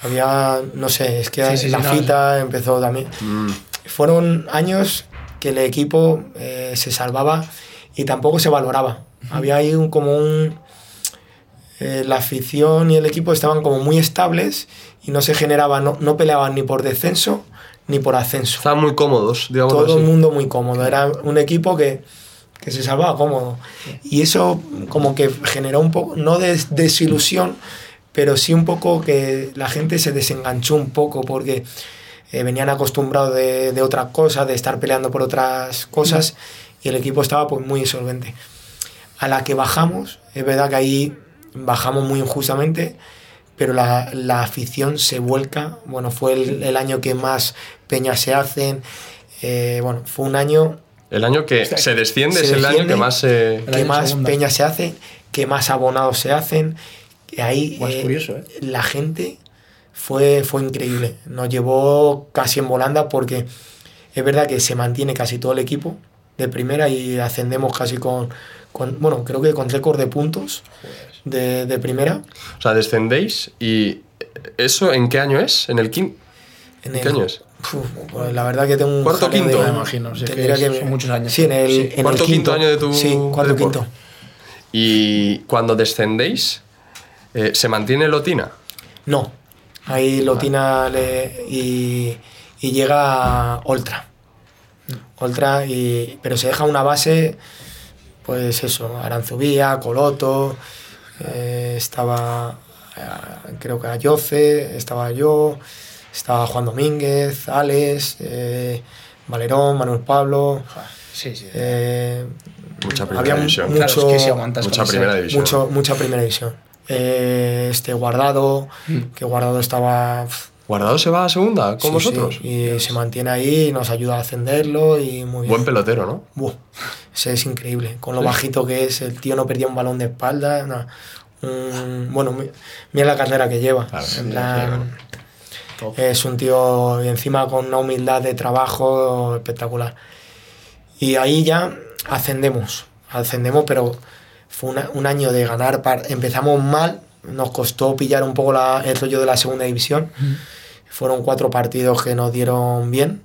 había, no sé, es que Sí, sí, sí, la no, fita empezó también. Fueron años que el equipo eh, se salvaba y tampoco se valoraba. Había ahí un, como un... eh, la afición y el equipo estaban como muy estables y no se generaba, no, no peleaban ni por descenso ni por ascenso Estaban muy cómodos, digamos todo así. el mundo muy cómodo. Era un equipo que, que se salvaba cómodo. Y eso como que generó un poco, no de desilusión, pero sí un poco que la gente se desenganchó un poco porque eh, venían acostumbrados de, de otras cosas, de estar peleando por otras cosas y el equipo estaba pues muy insolvente. A la que bajamos, es verdad que ahí bajamos muy injustamente, pero la, la afición se vuelca. Bueno, fue el, el año que más peñas se hacen. eh, bueno, fue un año El año que se desciende se es el año que más se... que más segunda. peñas se hacen, que más abonados se hacen. Y ahí eh, curioso, ¿eh? la gente fue, fue increíble. Nos llevó casi en volanda porque es verdad que se mantiene casi todo el equipo de primera y ascendemos casi con, con bueno, creo que con récord de puntos de, de primera. O sea, descendéis y... ¿Eso en qué año es? ¿En el quinto? En ¿Qué año es? Uf, pues la verdad que tengo un ¿Cuarto, quinto? de- Me imagino, si es que son muchos años. Sí, en el, Sí. en el Cuarto, quinto año de tu Sí, cuarto, deporte. quinto. Y cuando descendéis, eh, ¿se mantiene Lotina? No, ahí Lotina le- y, y llega Oltra. Ultra, y, pero se deja una base, pues eso, Aranzubía, Coloto, eh, estaba eh, creo que Ayoce, estaba yo, estaba Juan Domínguez, Alex, eh, Valerón, Manuel Pablo. Sí, sí. eh, Mucha primera había división. mucho, Claro, es que si aguantas Mucha con ese- primera división. mucho, mucha primera división. Eh, este Guardado, que Guardado estaba ¿Guardado se va a segunda con Sí, vosotros? sí, y se mantiene ahí, y nos ayuda a ascenderlo y muy bien. Buen pelotero, ¿no? Buah, ese es increíble. Con lo bajito que es, el tío no perdía un balón de espalda. nada. Bueno, mi- mira la carrera que lleva. Claro, En sí, plan, es un tío y encima con una humildad de trabajo espectacular. Y ahí ya ascendemos, ascendemos, pero fue una- un año de ganar. par- Empezamos mal, nos costó pillar un poco la- el rollo de la segunda división. Fueron cuatro partidos que nos dieron bien,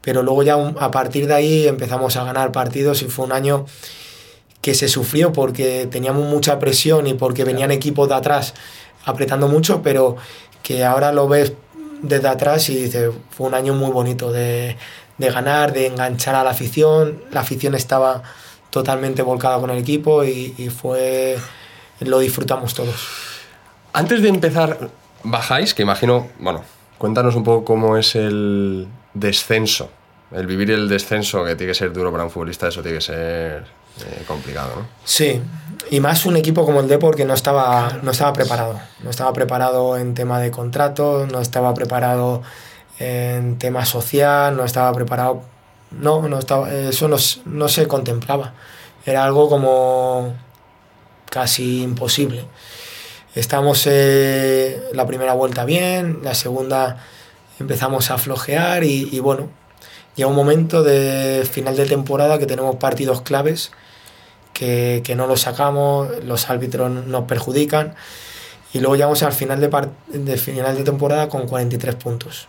pero luego ya un- a partir de ahí empezamos a ganar partidos y fue un año que se sufrió porque teníamos mucha presión y porque venían equipos de atrás apretando mucho, pero que ahora lo ves desde atrás y dices, fue un año muy bonito de, de ganar, de enganchar a la afición, la afición estaba totalmente volcada con el equipo y, y fue, lo disfrutamos todos. Antes de empezar, bajáis, que imagino, bueno, cuéntanos un poco cómo es el descenso. El vivir el descenso, que tiene que ser duro para un futbolista, eso tiene que ser eh, complicado, ¿no? Sí, y más un equipo como el Depor que no estaba, no estaba preparado. No estaba preparado en tema de contratos, no estaba preparado en tema social, no estaba preparado. No, no estaba, eso no, no se contemplaba. Era algo como casi imposible. Estamos eh, la primera vuelta bien, la segunda empezamos a flojear y, y bueno, llega un momento de final de temporada que tenemos partidos claves que, que no los sacamos, los árbitros nos perjudican y luego llegamos al final de, de final de temporada con 43 puntos.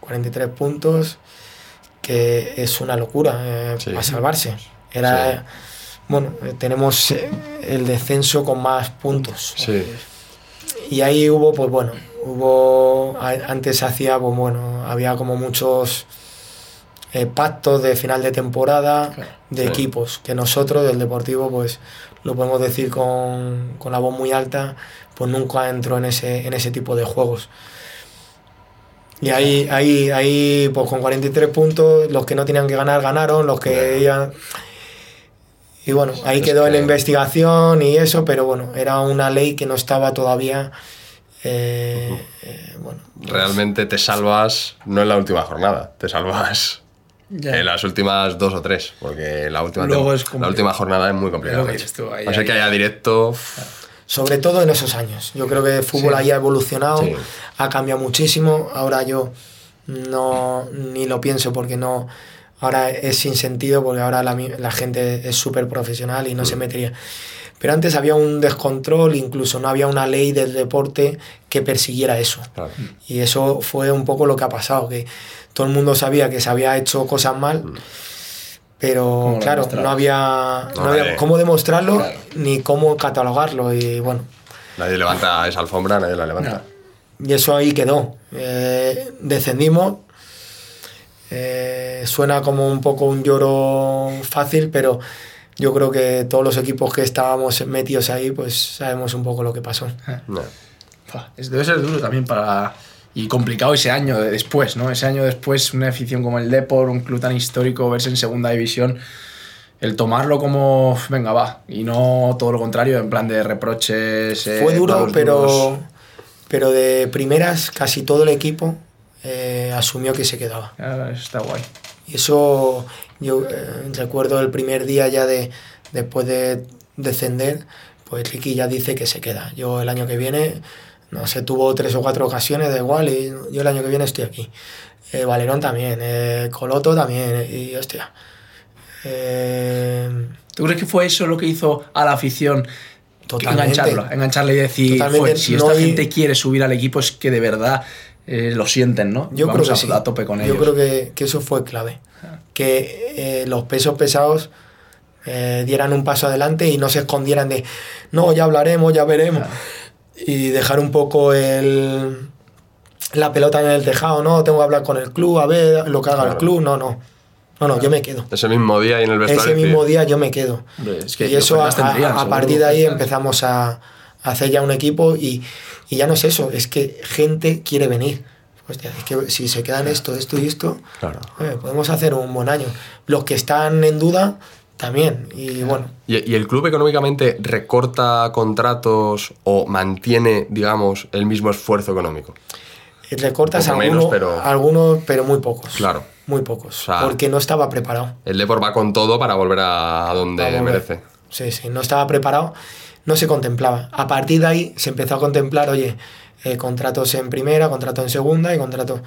43 puntos que es una locura eh, Sí. para salvarse. Era, Sí. bueno, eh, tenemos eh, el descenso con más puntos. Sí. Y ahí hubo, pues bueno, hubo, antes hacía, pues bueno, había como muchos eh, pactos de final de temporada de equipos, que nosotros del Deportivo, pues lo podemos decir con, con la voz muy alta, pues nunca entró en ese, en ese tipo de juegos. Y ahí, ahí, ahí, pues con 43 puntos, los que no tenían que ganar, ganaron, los que iban... Y bueno, ahí Es quedó en la investigación y eso, pero bueno, era una ley que no estaba todavía... eh, eh, bueno, Realmente te salvas, no en la última jornada, te salvas Ya. en las últimas dos o tres, porque la última, Luego tem- es la última jornada es muy complicada. Que que haya directo. Sobre todo en esos años. Yo creo que el fútbol Sí. ahí ha evolucionado, Sí. ha cambiado muchísimo. Ahora yo no ni lo pienso porque no. Ahora es sin sentido porque ahora la, la gente es súper profesional y no se metería. Pero antes había un descontrol, incluso no había una ley del deporte que persiguiera eso. Claro. Y eso fue un poco lo que ha pasado, que todo el mundo sabía que se había hecho cosas mal, pero ¿Cómo lo claro, no había, no No, cómo demostrarlo Claro. ni cómo catalogarlo. Y bueno, Nadie levanta esa alfombra, nadie la levanta. y eso ahí quedó. Eh, descendimos. Eh, suena como un poco un lloro fácil, pero yo creo que todos los equipos que estábamos metidos ahí, pues sabemos un poco lo que pasó. No. Fua, es- Debe ser duro también para. Y complicado ese año de después, ¿no? Ese año después, una afición como el Depor, un club tan histórico, verse en segunda división, el tomarlo como, venga, va, y no todo lo contrario, en plan de reproches. eh, Fue duro, pero, duros. pero de primeras casi todo el equipo eh, asumió que se quedaba. Ah, está guay. Y eso yo eh, recuerdo el primer día ya de después de descender, pues Ricky ya dice que se queda. Yo el año que viene, no sé, tuvo tres o cuatro ocasiones, da igual, y yo el año que viene estoy aquí. Eh, Valerón también, eh, Coloto también, y hostia. Eh, ¿Tú crees que fue eso lo que hizo a la afición Totalmente. engancharlo, engancharle y decir, Totalmente, "Joder, si esta no hay- gente quiere subir al equipo es que de verdad eh, lo sienten, ¿no? Yo Vamos creo que a, sí. a tope con Yo ellos. creo que, que eso fue clave. Que eh, los pesos pesados eh, dieran un paso adelante y no se escondieran de no, ya hablaremos, ya veremos. Y dejar un poco el, la pelota en el tejado, no, tengo que hablar con el club, a ver lo que haga el club, no, no. No, no, yo me quedo. Ese mismo día y en el vestuario. Ese mismo día yo me quedo. Hombre, es que y eso a, tendrían, a- partir de ahí empezamos a, a hacer ya un equipo y, y ya no es eso, es que gente quiere venir. Hostia, es que si se quedan esto, esto y esto, Claro. podemos hacer un buen año. Los que están en duda, también. Y bueno, ¿Y, y el club económicamente recorta contratos o mantiene, digamos, el mismo esfuerzo económico? recortas Poco algunos, menos, pero- algunos, pero muy pocos. Claro. Muy pocos. O sea, porque no estaba preparado. El Depor va con todo para volver a, donde volver. merece. Sí, sí, no estaba preparado, no se contemplaba. A partir de ahí se empezó a contemplar, oye, eh, contratos en primera, contratos en segunda y contratos.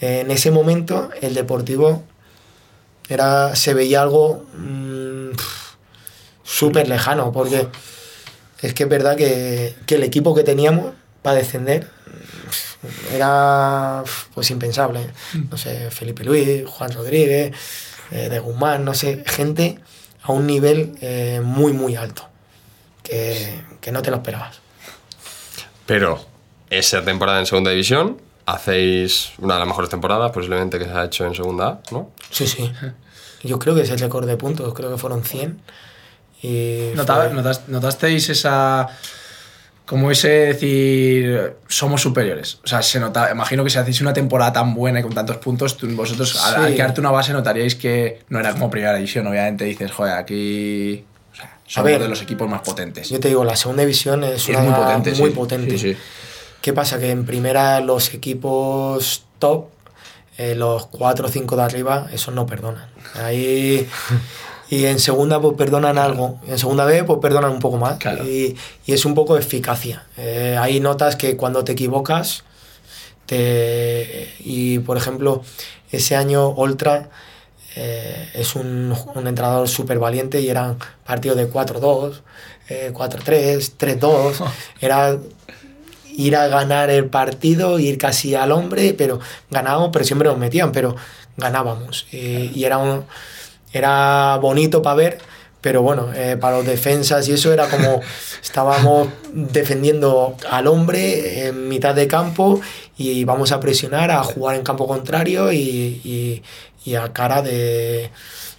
Eh, en ese momento el Deportivo era, se veía algo mm, súper lejano, porque es que es verdad que, que el equipo que teníamos para descender era pues impensable. No sé, Felipe Luis, Juan Rodríguez, eh, de Guzmán, no sé, gente a un nivel eh, muy, muy alto, que, que no te lo esperabas. Pero esa temporada en segunda división, hacéis una de las mejores temporadas posiblemente que se ha hecho en segunda A, ¿no? Sí, sí. Yo creo que es el récord de puntos, creo que fueron 100. Y Nota- fue- notas- ¿Notasteis esa. como ese decir. somos superiores? O sea, se nota. Imagino que si hacéis una temporada tan buena y con tantos puntos, tú- vosotros al, Sí. al quedarte una base notaríais que no era como primera división. Obviamente dices, joder, aquí. O sea, somos ver, de los equipos más potentes. Yo te digo, la segunda división es, Es una muy potente, muy sí. potente. Sí, sí. ¿Qué pasa? Que en primera los equipos top, eh, los 4 o 5 de arriba, esos no perdonan. Ahí... Y en segunda pues perdonan algo, en segunda B pues perdonan un poco más. Claro. Y, y es un poco eficacia. Eh, hay notas que cuando te equivocas, te, y por ejemplo, ese año Oltra eh, es un, un entrenador súper valiente y eran partidos de 4-2, eh, 4-3, 3-2. Era ir a ganar el partido, ir casi al hombre, pero ganábamos, pero siempre nos metían, pero ganábamos. Y, y era, un, era bonito para ver, pero bueno, eh, para los defensas y eso era como estábamos defendiendo al hombre en mitad de campo y vamos a presionar, a jugar en campo contrario y, y- y a cara de,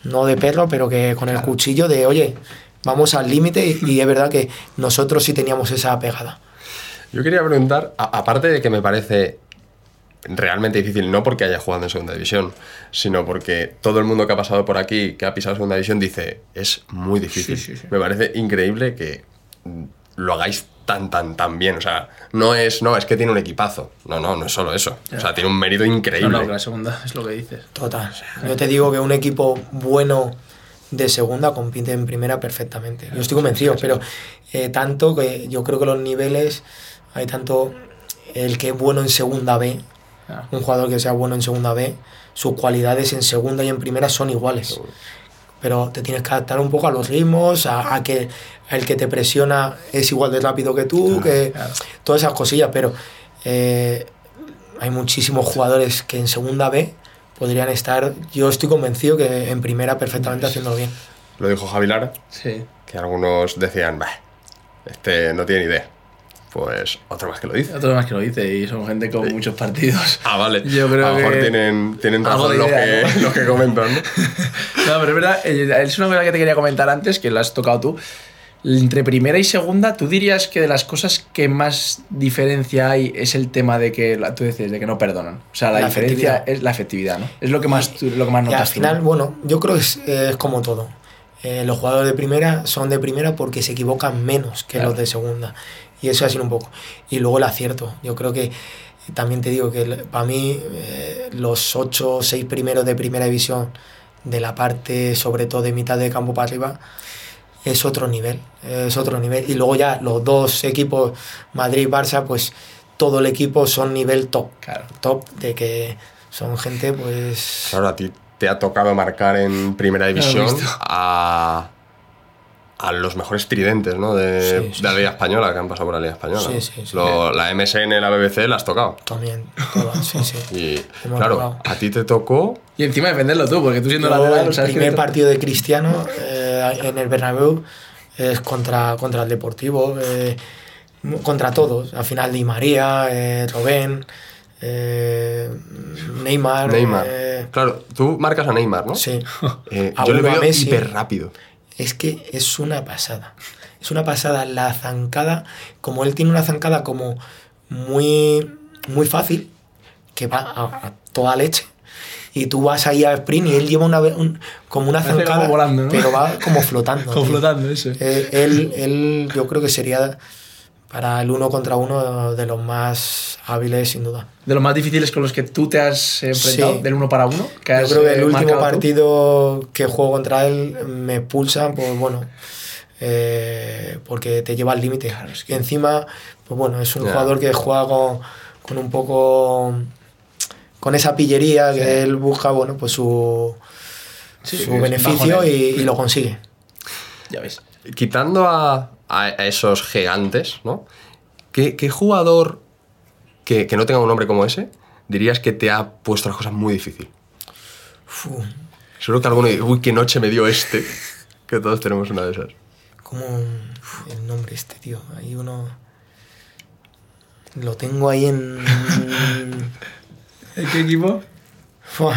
no de perro, pero que con el cuchillo de, oye, vamos al límite y, y es verdad que nosotros sí teníamos esa pegada. Yo quería preguntar, a- aparte de que me parece realmente difícil, no porque haya jugado en segunda división, sino porque todo el mundo que ha pasado por aquí, que ha pisado segunda división, dice, es muy difícil. Sí, sí, sí. Me parece increíble que lo hagáis tan, tan, tan bien. O sea, no es, no, es que tiene un equipazo. No, no, no es solo eso. O sea, tiene un mérito No, increíble. no, que la segunda es lo que dices. Total. Yo te digo que un equipo bueno de segunda compite en primera perfectamente. Yo estoy convencido, pero eh, tanto que yo creo que los niveles, hay tanto el que es bueno en segunda B, Ah. un jugador que sea bueno en segunda B, sus cualidades en segunda y en primera son iguales. Pero te tienes que adaptar un poco a los ritmos, a, a que el que te presiona es igual de rápido que tú, que claro. todas esas cosillas, pero eh, hay muchísimos jugadores que en segunda B podrían estar, yo estoy convencido que en primera perfectamente haciéndolo bien. Lo dijo Javilar, Sí. que algunos decían, bah, este no tiene ni idea. Pues otro más que lo dice. Otro más que lo dice y son gente con muchos partidos. Ah, vale. Yo creo a lo mejor que tienen, tienen algo razón de los, idea, que, ¿no? los que comentan, ¿no? No, pero es verdad, eh, es una cosa que te quería comentar antes, que la has tocado tú. Entre primera y segunda, ¿tú dirías que de las cosas que más diferencia hay es el tema de que, tú dices, de que no perdonan? O sea, la, La diferencia es la efectividad, ¿no? Es lo que más, tú- lo que más Y notas al tú, final, ¿no? bueno, yo creo que es, es como todo. eh, los jugadores de primera son de primera porque se equivocan menos que Claro. los de segunda. Y eso ha sido un poco. Y luego el acierto. Yo creo que también te digo que para mí eh, los ocho o seis primeros de primera división de la parte, sobre todo de mitad de campo para arriba, es otro nivel, es otro nivel. Y luego ya los dos equipos, Madrid y Barça, pues todo el equipo son nivel top. Claro. Top de que son gente, pues... Claro, a ti te ha tocado marcar en primera división a, a los mejores tridentes ¿no? de, Sí, sí, de la sí. Liga Española, que han pasado por la Liga Española. Sí, ¿no? sí, sí. Lo- la MSN, la BBC, la has tocado. También, todas, sí, sí. Y claro, tocado. a ti te tocó. Y encima defenderlo tú, porque tú siendo Yo, lateral, el que primer te- partido de Cristiano eh, en el Bernabéu es contra, contra el Deportivo, eh, contra todos. Al final Di María, eh, Robén, eh, Neymar. Neymar. eh, Claro, tú marcas a Neymar, ¿no? sí. Eh, A yo le veo Messi. hiper rápido. Es que es una pasada. Es una pasada la zancada, como él tiene una zancada como muy, muy fácil, que va a, a toda leche. Y tú vas ahí a sprint y él lleva una, un- como una Parece zancada, como volando, ¿no? pero va como flotando. Como tío. flotando, eso. Eh, él, él, yo creo que sería para el uno contra uno de los más hábiles, sin duda. De los más difíciles con los que tú te has enfrentado, Sí. del uno para uno. Que Yo creo que el eh, último tú. partido que juego contra él me expulsan, pues bueno, eh, porque te lleva al límite. Y encima, pues bueno, es un jugador que juega con, con un poco. con esa pillería que él busca, bueno, pues su, Sí, su beneficio y, y lo consigue. Ya ves. Quitando a, a- a esos gigantes, ¿no? ¿Qué, qué jugador que, que no tenga un nombre como ese dirías que te ha puesto las cosas muy difícil? Seguro que alguno dice, uy, qué noche me dio este. Que todos tenemos una de esas. ¿Cómo el nombre este, tío? Hay uno. Lo tengo ahí en. ¿En qué equipo?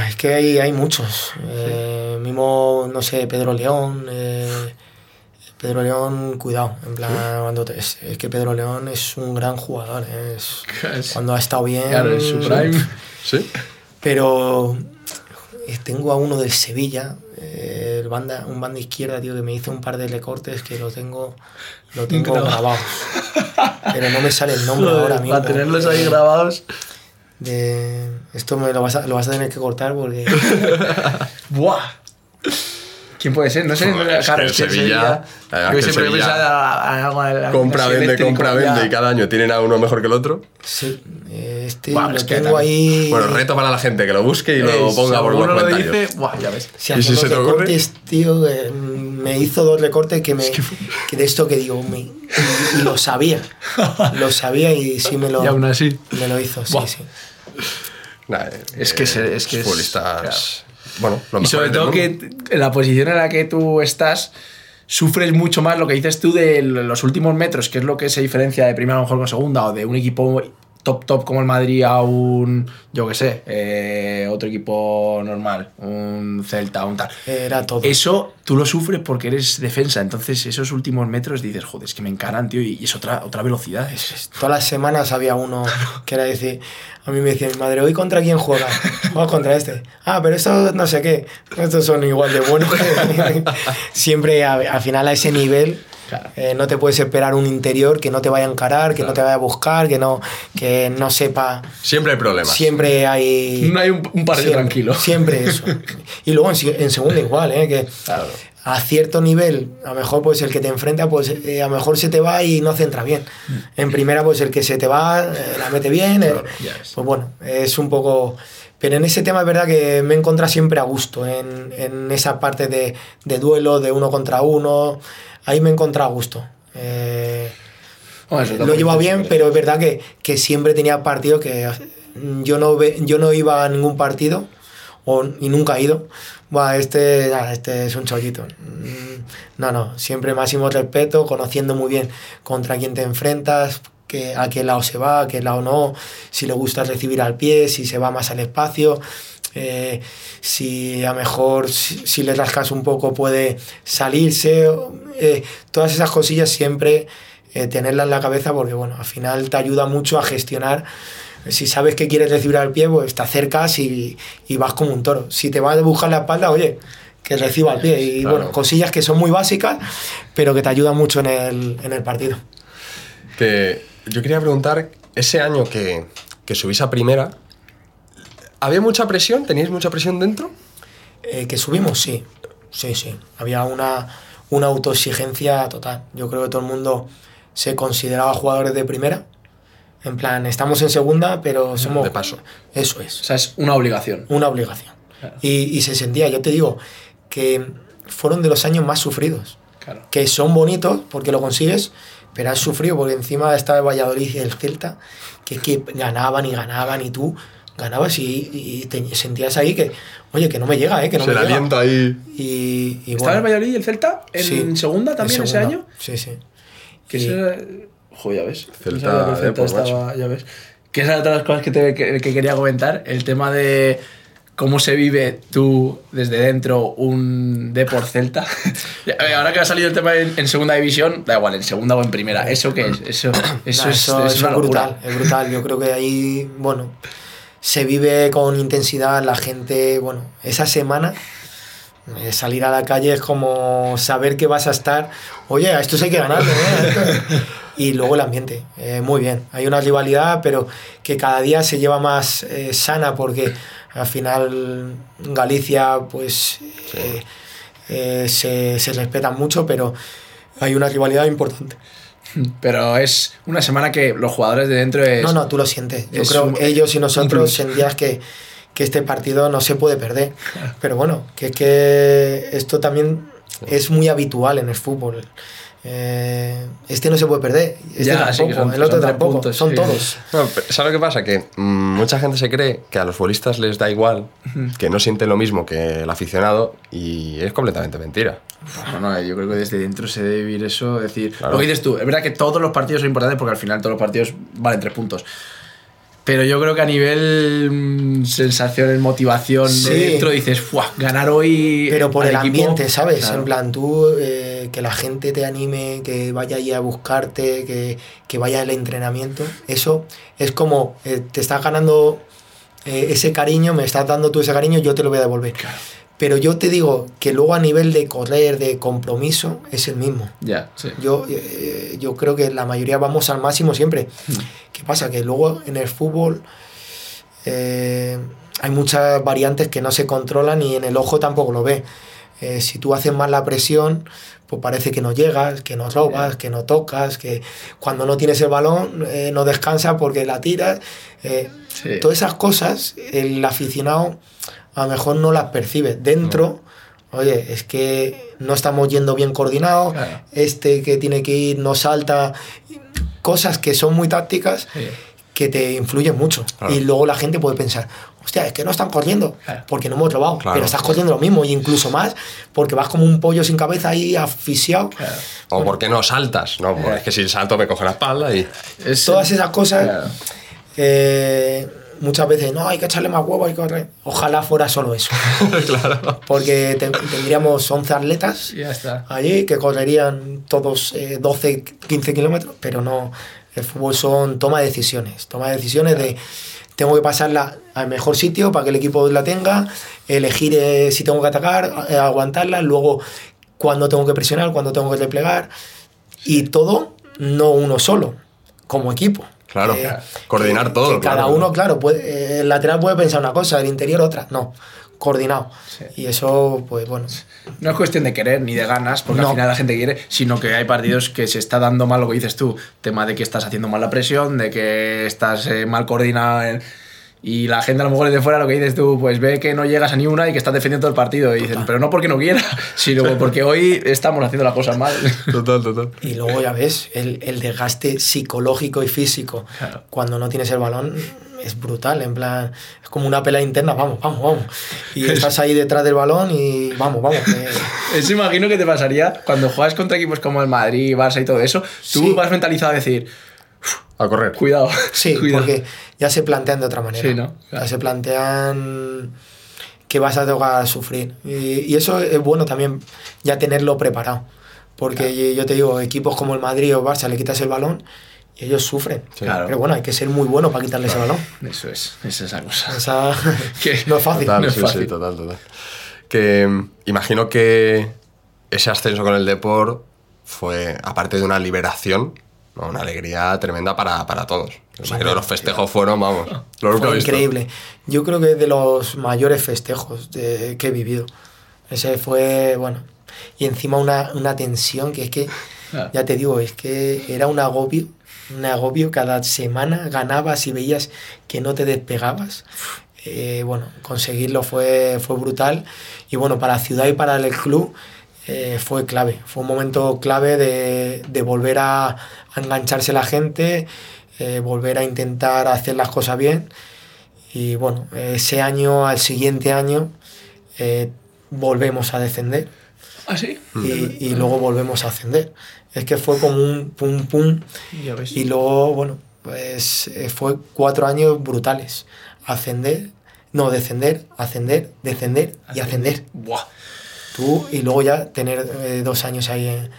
Es que hay, hay muchos. Eh, mismo, no sé, Pedro León. eh, Pedro León, cuidado. En plan, cuando te- es, es que Pedro León es un gran jugador. eh, Es, Es- cuando ha estado bien. Claro, en su prime. ¿Sí? Pero eh, tengo a uno del Sevilla, eh, el banda, un banda izquierda, tío, que me hizo un par de recortes que lo tengo, lo tengo Grabado. Pero no me sale el nombre Joder, ahora mismo. Para tenerlos ahí grabados. de- esto me lo vas, a, lo vas a tener que cortar porque... ¡Buah! ¿Quién puede ser? No sé. Joder, es claro, que es que el Sevilla- Yo siempre a- a a- Compra, vende, compra, ya. vende. Y cada año tienen a uno mejor que el otro. Sí, eh, este Buah, lo es que tengo también- ahí... Bueno, reto para la gente que lo busque y lo Eh, ponga por los seguro lo comentarios. dice, buah, ya ves. Si ¿Y si hace se dos te ocurre? recortes, tío, eh, me hizo dos recortes que me que de esto que digo, me- y, y lo sabía. Lo sabía y sí me lo, Y aún así. me lo hizo, sí, Buah. sí. Nah, eh, Es que se- es que es- futbolistas, Bueno, lo Y sobre todo que en la posición en la que tú estás, sufres mucho más lo que dices tú de los últimos metros, que es lo que se diferencia de primera a lo mejor con segunda, o de un equipo top top como el Madrid a un, yo qué sé, eh, otro equipo normal, un Celta, un tal. Era todo. Eso tú lo sufres porque eres defensa, entonces esos últimos metros dices, joder, es que me encaran, tío, y es otra, otra velocidad. es- Todas las semanas había uno que era decir, a mí me decía mi madre, ¿hoy contra quién juega? Juega contra este. Ah, pero estos no sé qué, estos son igual de buenos. Siempre a- al final a ese nivel Claro. eh, no te puedes esperar un interior que no te vaya a encarar, que no te vaya a buscar, que no, que no sepa. Siempre hay problemas. Siempre hay... No hay un, un partido siempre, tranquilo. Siempre eso. Y luego en, en segunda igual, ¿eh? Que Claro. a cierto nivel, a lo mejor pues el que te enfrenta, pues eh, a lo mejor se te va y no centra bien. En primera, pues el que se te va, eh, la mete bien. eh, pues bueno, es un poco... Pero en ese tema es verdad que me he encontrado siempre a gusto, en, en esa parte de, de duelo, de uno contra uno. Ahí me he encontrado a gusto. Eh, Bueno, lo llevo bien, pero es verdad que, que siempre tenía partidos que mm, yo no, ve- yo no iba a ningún partido o, y nunca he ido. Buah, este, este es un chollito. Mm, No, no, siempre máximo respeto, conociendo muy bien contra quién te enfrentas, que, a qué lado se va, a qué lado no, si le gusta recibir al pie, si se va más al espacio. Eh, si a lo mejor si, si le rascas un poco puede salirse, eh, todas esas cosillas siempre eh, tenerlas en la cabeza porque bueno, al final te ayuda mucho a gestionar. Si sabes que quieres recibir al pie, pues te acercas y, y vas como un toro. Si te vas a buscar la espalda, oye, que reciba al pie. Y Claro. bueno, cosillas que son muy básicas, pero que te ayudan mucho en el, en el partido. Que yo quería preguntar, ese año que, que subís a primera, ¿había mucha presión? ¿Teníais mucha presión dentro? Eh, que subimos, sí. Sí, sí. Había una, una autoexigencia total. Yo creo que todo el mundo se consideraba jugadores de primera. En plan, estamos en segunda, pero somos. De paso. Eso es. O sea, es una obligación. Una obligación. Y, y se sentía, yo te digo, que fueron de los años más sufridos. Claro. Que son bonitos porque lo consigues, pero has sufrido porque encima estaba el Valladolid y el Celta, que es que ganaban y ganaban y tú ganabas y, y te sentías ahí que, oye, que no me llega, ¿eh? que no Se me el llega. aliento ahí. Y, y ¿Estaba el bueno, Valladolid y el Celta en sí, segunda también en ese segunda. año? Sí, sí. Que Sí. ese era- Joder, ya ves. Celta No el Celta estaba, ya ves. Que esa era otra de las cosas que, te- que- que quería comentar. El tema de cómo se vive tú desde dentro un Depor Celta. Ahora que ha salido el tema en, en segunda división, da igual, en segunda o en primera. ¿Eso qué es? Eso, eso Nah, es, eso, es eso es brutal, es brutal. Yo creo que ahí, bueno, se vive con intensidad la gente, bueno, esa semana eh, salir a la calle es como saber que vas a estar, oye, a esto hay que ganarlo, ¿eh? Y luego el ambiente, eh, muy bien. Hay una rivalidad, pero que cada día se lleva más eh, sana porque al final Galicia, pues, se, se respeta mucho, pero hay una rivalidad importante. Pero es una semana que los jugadores de dentro es. No, no, tú lo sientes. Yo es creo un- que ellos y nosotros sentías que, que este partido no se puede perder. Pero bueno, que, que esto también es muy habitual en el fútbol. Eh, este no se puede perder. Este Ya, tampoco, son- el otro tampoco. puntos, son sí. todos. No, ¿Sabes lo que pasa? Que mm, mucha gente se cree que a los futbolistas les da igual, que no sienten lo mismo que el aficionado y es completamente mentira. No, no, yo creo que desde dentro se debe vivir eso. Es decir, Claro. lo que dices tú, es verdad que todos los partidos son importantes porque al final todos los partidos valen tres puntos. Pero yo creo que a nivel mm, sensaciones, motivación Sí. de dentro dices, ¡fuah! Ganar hoy. Pero por el equipo", ambiente, ¿sabes? claro. En plan, tú, eh, que la gente te anime, que vaya allí a buscarte, que, que vaya al entrenamiento. Eso es como, eh, te estás ganando eh, ese cariño, me estás dando tú ese cariño, yo te lo voy a devolver. Pero yo te digo que luego a nivel de correr, de compromiso, es el mismo. Ya, sí. Yo, eh, yo creo que la mayoría vamos al máximo siempre. ¿Qué pasa? Que luego en el fútbol eh, hay muchas variantes que no se controlan y en el ojo tampoco lo ve. Eh, si tú haces más la presión, pues parece que no llegas, que no robas, que no tocas, que cuando no tienes el balón eh, no descansas porque la tiras. eh, Sí. Todas esas cosas el aficionado a lo mejor no las percibe. Dentro, oye, es que no estamos yendo bien coordinados, Claro. este que tiene que ir no salta, cosas que son muy tácticas Sí. que te influyen mucho. Claro. Y luego la gente puede pensar, hostia, es que no están corriendo, porque no hemos robado, Claro. pero estás corriendo lo mismo, y incluso más, porque vas como un pollo sin cabeza ahí asfixiado. O ¿por qué no saltas? No, pues es que si salto me coge la espalda y... Es- Todas esas cosas, eh, muchas veces, no, hay que echarle más huevo, hay que correr. Ojalá fuera solo eso. claro. Porque te- tendríamos 11 atletas Ya está. allí que correrían todos eh, 12, 15 kilómetros, pero no. El fútbol son toma de decisiones. Toma de decisiones de tengo que pasarla al mejor sitio para que el equipo la tenga, elegir eh, si tengo que atacar, eh, aguantarla, luego cuando tengo que presionar, cuando tengo que replegar. Y todo, no uno solo, como equipo. Claro, Eh, coordinar que- todo, que cada uno, claro, puede, eh, el lateral puede pensar una cosa, el interior otra. No, coordinado. Y eso, pues bueno. No es cuestión de querer ni de ganas, porque No. al final la gente quiere, sino que hay partidos que se está dando mal lo que dices tú. Tema de que estás haciendo mal la presión, de que estás eh, mal coordinado. en- y la gente a lo mejor desde fuera lo que dices tú, pues ve que no llegas a ni una y que estás defendiendo todo el partido. Y dicen, pero no porque no quiera, sino porque hoy estamos haciendo las cosas mal. Total, total. Y luego ya ves, el, el desgaste psicológico y físico Claro. cuando no tienes el balón es brutal, en plan, es como una pelea interna, vamos, vamos, vamos. Y estás ahí detrás del balón y vamos, vamos. que- Eso imagino que te pasaría cuando juegas contra equipos como el Madrid, Barça y todo eso. Tú Sí. vas mentalizado a decir, A correr. cuidado. Sí, cuidado. porque ya se plantean de otra manera. Sí, ¿no? Claro. Ya se plantean que vas a tocar sufrir. Y, y eso es bueno también, ya tenerlo preparado. Porque yo te digo, equipos como el Madrid o Barça le quitas el balón y ellos sufren. Claro. Pero bueno, hay que ser muy bueno para quitarle ese balón. Eso es, es esa cosa. Esa Que- no es fácil. Total, No es sí, fácil. sí, total, total. que mm, imagino que ese ascenso con el Deport fue, aparte de una liberación, ¿no? una alegría tremenda para, para todos. Imagino que los festejos fueron, vamos, lo Fue increíble. Yo creo que es de los mayores festejos de- que he vivido. Ese fue, bueno, y encima una, una tensión que es que, Ah. ya te digo, es que era un agobio, un agobio. Cada semana ganabas y veías que no te despegabas. Eh, bueno, conseguirlo fue, fue brutal. Y bueno, para la ciudad y para el club eh, fue clave. Fue un momento clave de, de volver a, a engancharse la gente, eh, volver a intentar hacer las cosas bien. Y bueno, ese año, al siguiente año, eh, volvemos a descender ¿Ah, sí? y, y luego volvemos a ascender. Es que fue como un pum pum. Ya ves. Y luego, bueno, pues eh, fue cuatro años brutales. Ascender, no, descender, ascender, descender y ascender. Buah. Tú y luego ya tener eh, dos años ahí en,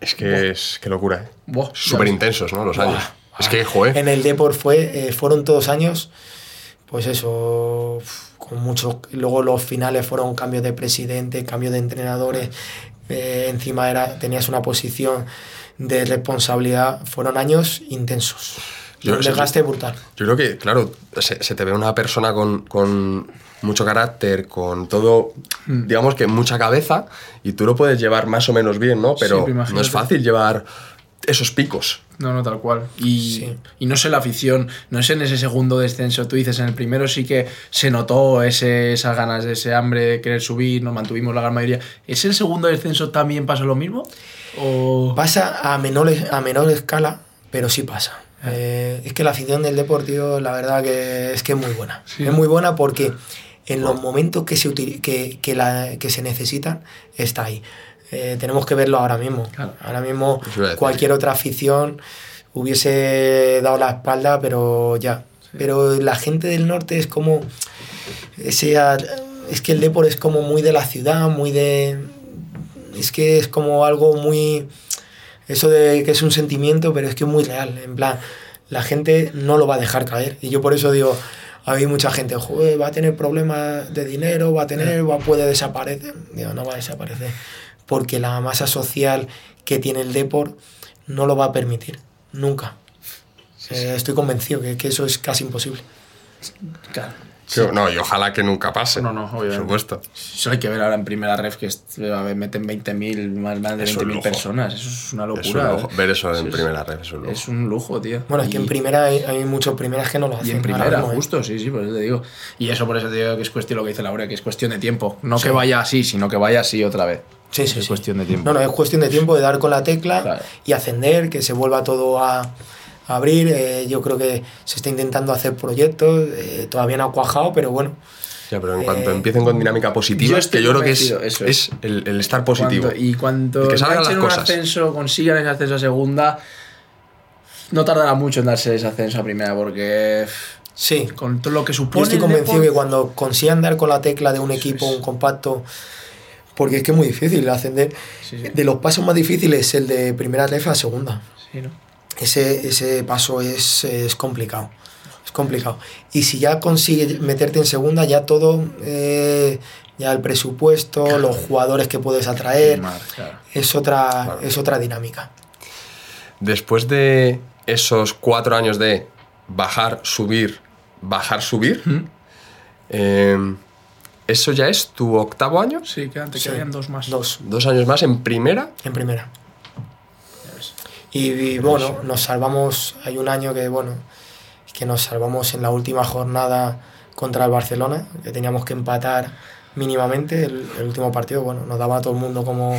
Es que es, qué locura, ¿eh? Súper intensos, ¿no? Los años. Es que, joder. En el Deport fue, eh, fueron todos años, pues eso, con muchos. Luego los finales fueron cambios de presidente, cambios de entrenadores. eh, encima era, tenías una posición de responsabilidad. Fueron años intensos. Yo- un desgaste brutal. Yo creo que, claro, se, se te ve una persona con, con mucho carácter, con todo, Hmm. digamos que mucha cabeza, y tú lo puedes llevar más o menos bien, ¿no? Pero no es fácil llevar esos picos. No, no, tal cual. Y, Sí. y no sé la afición, no sé en ese segundo descenso, tú dices, en el primero sí que se notó ese, esas ganas, ese hambre de querer subir, nos mantuvimos la gran mayoría. ¿Es el segundo descenso también pasó lo mismo? ¿O... Pasa a menor, a menor escala, pero sí pasa. Eh, es que la afición del deportivo, la verdad que es que es muy buena. Sí. Es muy buena porque en los momentos que se, util- que, que, la- que se necesitan, está ahí. Eh, tenemos que verlo ahora mismo. Claro. Ahora mismo cualquier otra afición hubiese dado la espalda, pero ya. Pero la gente del norte es como... Ese, es que el deporte es como muy de la ciudad, muy de... Es que es como algo muy eso de que es un sentimiento, pero es que es muy real. En plan, la gente no lo va a dejar caer. Y yo por eso digo, hay mucha gente, "Joder, va a tener problemas de dinero, va a tener, va, puede desaparecer. Digo, no va a desaparecer. Porque la masa social que tiene el Deport no lo va a permitir. Nunca. Eh, estoy convencido que, que eso es casi imposible. Claro. No, y ojalá que nunca pase. No, no, Por obviamente. supuesto. Eso hay que ver ahora en primera ref que es- a ver, meten 20.000, más, más de Es un 20.000 lujo. personas. Eso es una Es un locura. lujo. ¿eh? Ver eso en Sí, es- primera red es un lujo. Es un lujo, tío. Bueno, es que en primera hay, hay muchos primeras que no lo hacen. Y en primera, mismo, ¿eh? justo, sí, sí, por eso te digo. Y eso por eso te digo que es cuestión lo que dice Laura, que es cuestión de tiempo. No Sí. que vaya así, sino que vaya así otra vez. Sí, sí, Es sí. cuestión de tiempo. No, no, es cuestión de tiempo de dar con la tecla Claro. y ascender, que se vuelva todo a abrir. Eh, yo creo que se está intentando hacer proyectos, eh, todavía no ha cuajado, pero bueno. Ya, pero en cuanto Eh, empiecen con dinámica positiva, yo es que yo creo que es, eso es el, el estar positivo. Cuanto- y cuando Y que salgan las un cosas. ascenso, consigan ese ascenso a segunda, no tardará mucho en darse ese ascenso a primera, porque Sí, con todo lo que supone. yo estoy convencido que cuando consigan dar con la tecla de un equipo, un compacto, porque es que es muy difícil ascender. Sí, sí. De los pasos más difíciles es el de primera ref a segunda. Sí, ¿no? Ese, ese paso es, es complicado. Es complicado. Y si ya consigues meterte en segunda, ya todo, eh, ya el presupuesto, los jugadores que puedes atraer, Mar, claro. es otra, Claro. es otra dinámica. Después de esos cuatro años de bajar, subir, bajar, subir, eh, ¿eso ya es tu octavo año? Sí, quedan, te Sí. quedarían dos más. Dos, Dos años más en primera. en primera. Y, y, bueno, nos salvamos, hay un año que bueno, que nos salvamos en la última jornada contra el Barcelona, que teníamos que empatar mínimamente el, el último partido, bueno, nos daba a todo el mundo como,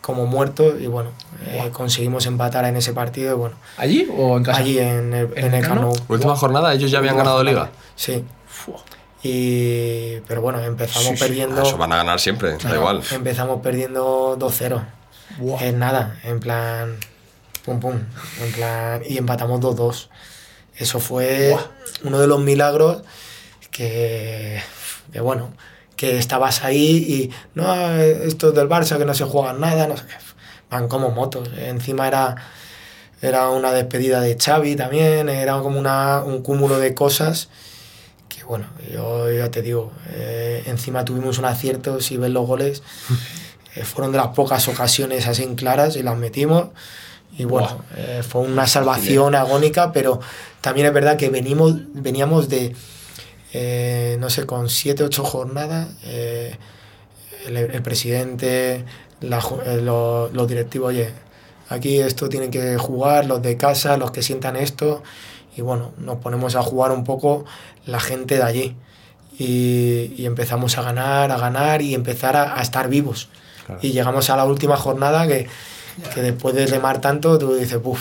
como muerto y bueno, eh, conseguimos empatar en ese partido y bueno, ¿Allí o en casa? allí en el, ¿En en el Nou. Última jornada, ellos ya habían Última ganado jornada. liga. Sí, y, pero bueno, empezamos Sí, sí. perdiendo... Ah, Eso van a ganar siempre, da igual. Empezamos perdiendo 2-0. Buah. En nada, en plan. Pum, pum. En plan. Y empatamos 2-2. Eso fue uno de los milagros que. que bueno. Que estabas ahí y. No, esto es del Barça, que no se juegan nada, no sé qué. Van como motos. Encima era. Era una despedida de Xavi también, era como una, un cúmulo de cosas que bueno, yo ya te digo, eh, encima tuvimos un acierto, si ves los goles, eh, fueron de las pocas ocasiones así en claras y las metimos. Y bueno, eh, fue una salvación agónica, pero también es verdad que venimos, veníamos de, eh, no sé, con siete, ocho jornadas. eh, el, el presidente, la los, los directivos, oye, aquí esto tienen que jugar los de casa, los que sientan esto. Y bueno, nos ponemos a jugar un poco la gente de allí. Y, y empezamos a ganar, a ganar y empezar a, a estar vivos. Y llegamos a la última jornada que, que después de remar tanto, tú dices, buf,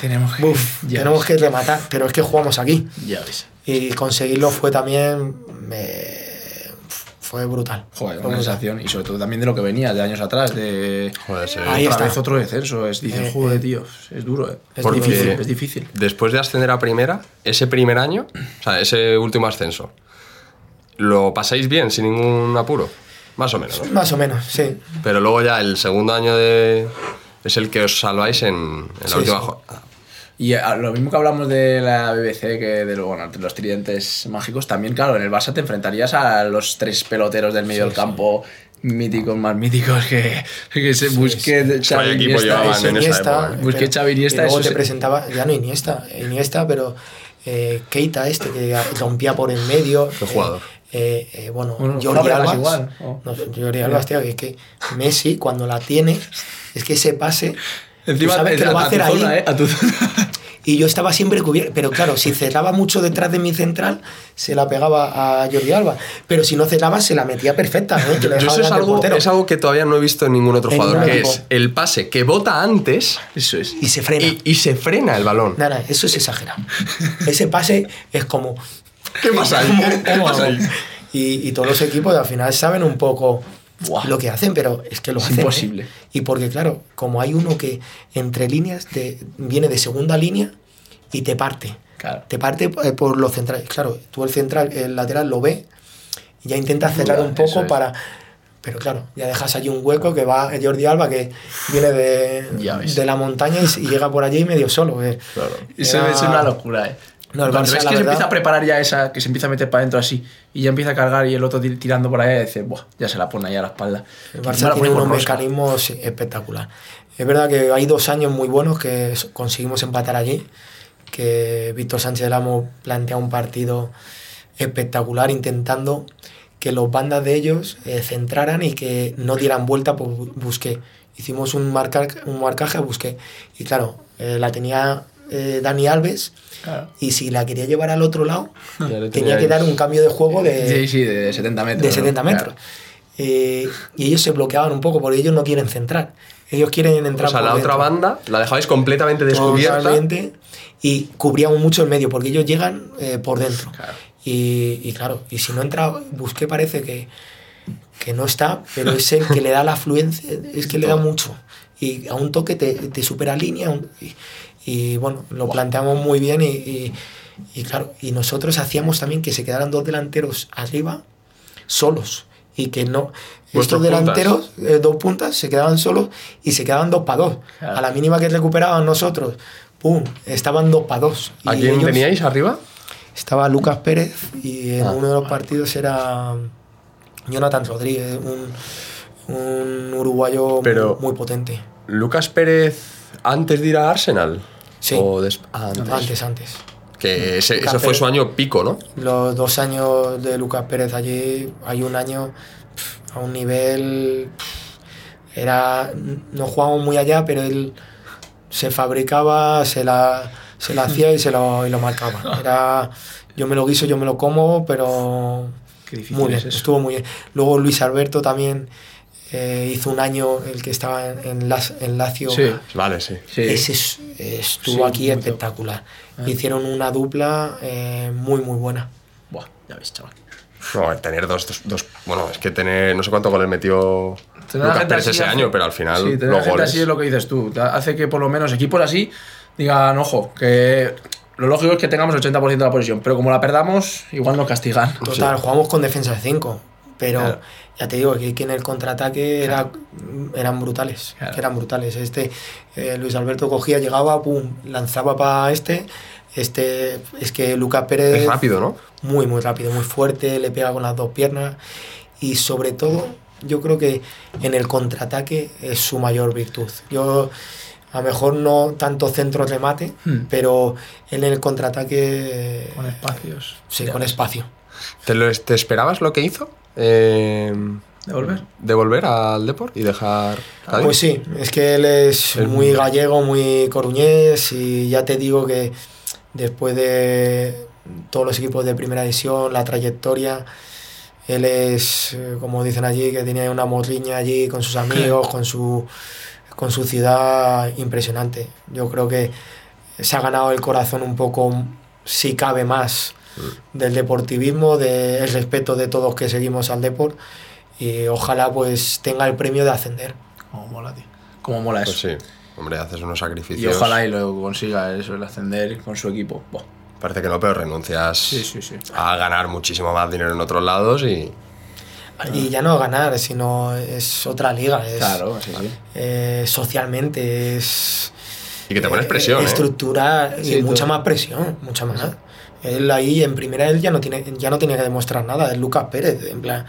Tenemos que. buf, ya tenemos ves, que rematar, pero es que jugamos aquí. Ya ves. Y conseguirlo fue también. me- fue brutal. Joder, Fue una brutal. sensación. Y sobre todo también de lo que venía de años atrás. De. Joder, sí. Ahí otra está. vez otro descenso. Es, dices, Eh, joder, eh. tío. Es duro, eh. Es difícil. Es difícil. Después de ascender a primera, ese primer año, o sea, ese último ascenso, ¿lo pasáis bien, sin ningún apuro? Más o menos, ¿no? Más o menos, sí. Pero luego ya el segundo año de... es el que os salváis en, en la Sí, última sí. jornada. Y a- lo mismo que hablamos de la BBC, que de bueno, los tridentes mágicos, también, claro, en el Barça te enfrentarías a los tres peloteros del medio del campo, míticos, más míticos que, que se busque Vaya equipo llevaban Ese en esa Iniesta, época, ¿eh? Busquets, pero- Xavi, Iniesta, y luego eso te sí. presentaba, ya no Iniesta, Iniesta, pero eh, Keita este que rompía por en medio. Qué jugador. Eh, eh, bueno, Bueno, Jordi Alba. igual. No, Jordi Alba, tío, que es que Messi cuando la tiene, es que ese pase, Encima, tú sabes que a- lo va a a hacer tu zona, ahí. ¿eh? A tu zona. Y yo estaba siempre cubierto. Pero claro, si cerraba mucho detrás de mi central, se la pegaba a Jordi Alba. Pero si no cerraba, se la metía perfecta. ¿eh? Que le Yo eso es algo, es algo que todavía no he visto en ningún otro En jugador, ningún que es el pase que bota antes Eso es. Y se frena. y, y se frena el balón. Nada, eso es exagerado. Ese pase es como. ¿Qué pasa ahí? ¿Qué ¿Cómo pasa hago? ahí? Y, y todos los equipos al final saben un poco Buah. lo que hacen, pero es que lo Es hacen. ¿eh? imposible. Y porque, claro, como hay uno que entre líneas te, viene de segunda línea y te parte. Claro. Te parte eh, por los centrales. Claro, tú el central, el lateral lo ve y ya intenta cerrar un poco eso es. para. Pero claro, ya dejas allí un hueco que va Jordi Alba, que viene de, de la montaña y, llega por allí medio solo. eh. Eso Era- es una locura, eh. No, el Barça, ves que se empieza a preparar ya esa, que se empieza a meter para adentro así, y ya empieza a cargar y el otro tir- tirando por ahí, y dice, Buah, ya se la pone ahí a la espalda. El Barça la tiene unos mecanismos espectacular. Es verdad que hay dos años muy buenos que conseguimos empatar allí, que Víctor Sánchez del Amo plantea un partido espectacular intentando que los bandas de ellos eh, centraran y que no dieran vuelta por Bu- Busqué. Hicimos un, marca, un marcaje a Busqué y claro, eh, la tenía eh, Dani Alves Claro. y si la quería llevar al otro lado tenía que dar un cambio de juego de, Sí, sí, de 70 metros. de ¿no? 70 metros. Claro. Eh, y ellos se bloqueaban un poco porque ellos no quieren centrar. Ellos quieren entrar O sea, por la otra dentro. banda la dejabais completamente descubierta. Totalmente, y cubríamos mucho el medio porque ellos llegan eh, por dentro. Claro. Y, y claro, y si no entra, busqué parece que, que no está, pero es el que le da la afluencia, es que le da mucho. Y a un toque te, te supera línea. un- y, y, bueno, lo planteamos muy bien y, y- y claro, y nosotros hacíamos también que se quedaran dos delanteros arriba solos y que no estos delanteros eh, dos puntas se quedaban solos y se quedaban dos para dos Claro. a la mínima que recuperaban nosotros pum estaban dos para dos ¿A quién ellos- teníais arriba? estaba Lucas Pérez y en Ah. uno de los partidos era Jonathan Rodríguez un, un uruguayo Pero- muy potente ¿Lucas Pérez antes de ir a Arsenal? Sí. O des- antes. antes antes Que ese, Lucas ese fue Pérez. su año pico, ¿no? los dos años de Lucas Pérez allí, hay un año a un nivel. Era. No jugábamos muy allá, pero él se fabricaba, se la, se la hacía y se lo, y lo marcaba. Era. Yo me lo guiso, yo me lo como, pero. Qué difícil muy bien, es eso. estuvo muy bien. Luego Luis Alberto también eh, hizo un año el que estaba en, en, Las- en Lazio. Sí. Vale, sí. Sí. Ese es- estuvo Sí, aquí espectacular. Ah. Hicieron una dupla eh, muy, muy buena. Buah, ya ves, chaval. No, tener dos, dos, dos- Bueno, es que tener. No sé cuántos goles metió Tener Lucas Pérez ese hace- año, pero al final Sí, tener los gente goles. así es lo que dices tú. Hace que por lo menos equipos así digan, ojo, que lo lógico es que tengamos el 80% de la posición, pero como la perdamos, igual nos castigan. Total, jugamos con defensa de 5. Pero Claro. Ya te digo que, que en el contraataque era, eran brutales. Claro. que eran brutales. Este eh, Luis Alberto cogía, llegaba, pum, lanzaba para este, Este, es que Lucas Pérez... Es rápido, ¿no? Muy, muy rápido, muy fuerte, le pega con las dos piernas y sobre todo yo creo que en el contraataque es su mayor virtud. Yo a lo mejor no tanto centro remate, Hmm. pero en el contraataque... Con espacios. Sí, con espacio. ¿Te, lo, te esperabas lo que hizo? Eh, ¿De volver? ¿De volver al Deport y dejar Cádiz? Pues sí, es que él es muy gallego, muy coruñés y ya te digo que después de todos los equipos de primera división, la trayectoria, él es, eh, como dicen allí, que tiene una morriña allí con sus amigos, con su, con su ciudad impresionante. Yo creo que se ha ganado el corazón un poco, si cabe más, del deportivismo, del respeto de todos que seguimos al deporte y ojalá pues tenga el premio de ascender. Como mola, tío. Como mola eso. Pues sí, hombre, haces unos Y sacrificios. ojalá y lo consiga eso, el ascender con su equipo. Buah. Parece que no, pero renuncias Sí, sí, sí. a ganar muchísimo más dinero en otros lados y. Y ya no ganar, sino es otra liga. Es, Claro, sí, sí. eh, socialmente es. Y que te pones eh, presión, ¿eh? Estructura y Sí, mucha todo. más presión, mucha más. Él ahí en primera él ya no tiene ya no tiene que demostrar nada, es Lucas Pérez, en plan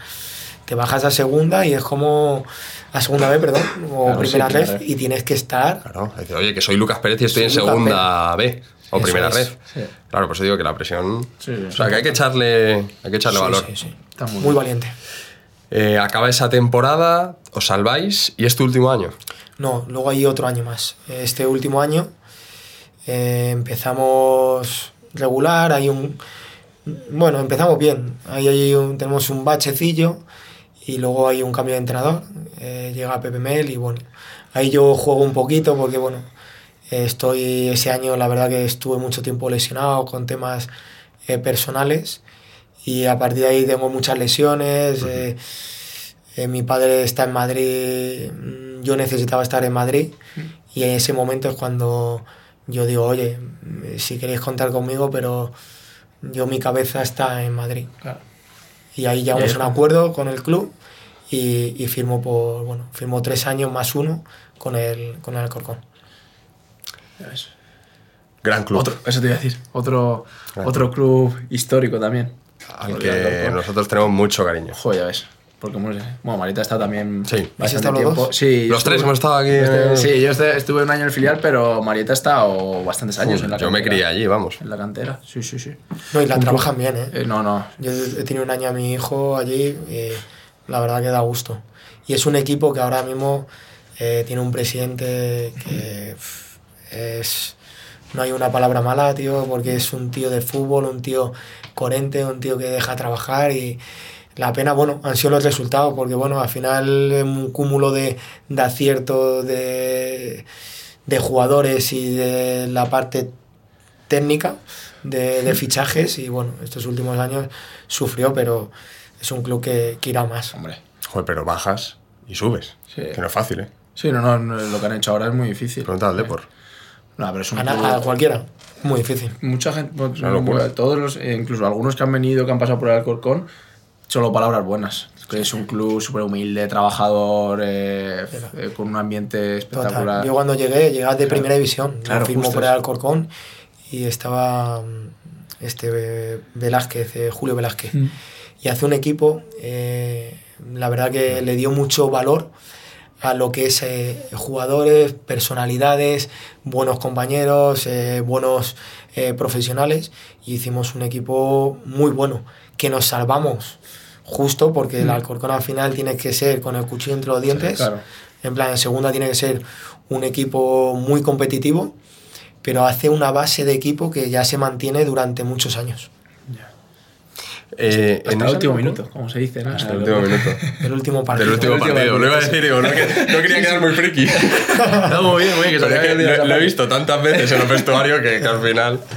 te bajas a segunda y es como a segunda vez, perdón, o Claro, primera sí, red y tienes que estar Claro, dice, oye, que soy Lucas Pérez y estoy en Lucas segunda B o Eso primera es, red. sí. Claro, pues digo que la presión. Sí, sí, o sea, que hay que echarle, hay que echarle Sí, valor. sí, sí. Está muy muy, valiente. Eh, acaba esa temporada, os salváis y es tu último año. No, luego hay otro año más. Este último año eh, empezamos regular, hay un... Bueno, empezamos bien. Ahí hay un- tenemos un bachecillo y luego hay un cambio de entrenador. eh, llega Pepe Mel y bueno, ahí yo juego un poquito porque bueno, eh, estoy ese año, la verdad que estuve mucho tiempo lesionado con temas eh, personales y a partir de ahí tengo muchas lesiones. eh, eh, mi padre está en Madrid, mm, yo necesitaba estar en Madrid y en ese momento es cuando yo digo, oye, si queréis contar conmigo, pero yo mi cabeza está en Madrid. Claro. Y ahí llegamos a un acuerdo con el club y, y firmó por, bueno, firmó tres años más uno con el, con el Alcorcón. Ya ves. Gran club. Otro, eso te iba a decir. Otro, otro club histórico también. al que nosotros tenemos mucho cariño. Joder, ya ves. Porque bueno, Marita está también Sí. bastante ¿Habéis estado los tiempo. dos? Sí, Los tres hemos estado aquí, Este- eh. Sí, yo este- estuve un año en el filial, pero Marieta ha estado bastantes años Uf, en la yo me cantera. crié allí, vamos. En la cantera, sí, sí, sí. No, y la Un trabajan bien, ¿eh? Eh, no, no. Yo he tenido un año a mi hijo allí y la verdad que da gusto. Y es un equipo que ahora mismo eh, tiene un presidente que es... No hay una palabra mala, tío, porque es un tío de fútbol, un tío coherente, un tío que deja trabajar y la pena, bueno, han sido los resultados, porque bueno, al final un cúmulo de, de aciertos de, de jugadores y de la parte técnica de, de fichajes y bueno, estos últimos años sufrió, pero es un club que, que irá más. Hombre. Joder, pero bajas y subes. Sí. Que no es fácil, ¿eh? Sí, no, no, no, lo que han hecho ahora es muy difícil. Pregunta al Depor. No, pero es un A, club- a cualquiera, muy difícil. Mucha gente, pues, Una locura. todos los, eh, incluso algunos que han venido, que han pasado por el Alcorcón, solo palabras buenas. Que es un club súper humilde, trabajador, eh, eh, con un ambiente espectacular. Total. Yo cuando llegué, llegué de primera división, Claro, justo por el. Alcorcón y estaba mm, este eh, Velázquez, eh, Julio Velázquez. Mm. Y hace un equipo, eh, la verdad que le dio mucho valor a lo que es eh, jugadores, personalidades, buenos compañeros, buenos profesionales y hicimos un equipo muy bueno, que nos salvamos justo porque el Alcorcón al final tiene que ser con el cuchillo entre los dientes. claro. En plan, en segunda tiene que ser un equipo muy competitivo, pero hace una base de equipo que ya se mantiene durante muchos años. Eh, en el último minuto, como se dice, ¿no? Hasta el último minuto. El último partido. Del último El último partido. Lo iba a decir, digo, no, que- no quería quedar muy friki. No, muy bien, muy bien. Que Pero se es que había olvidado lo, he visto tantas veces en el vestuario que, que al final.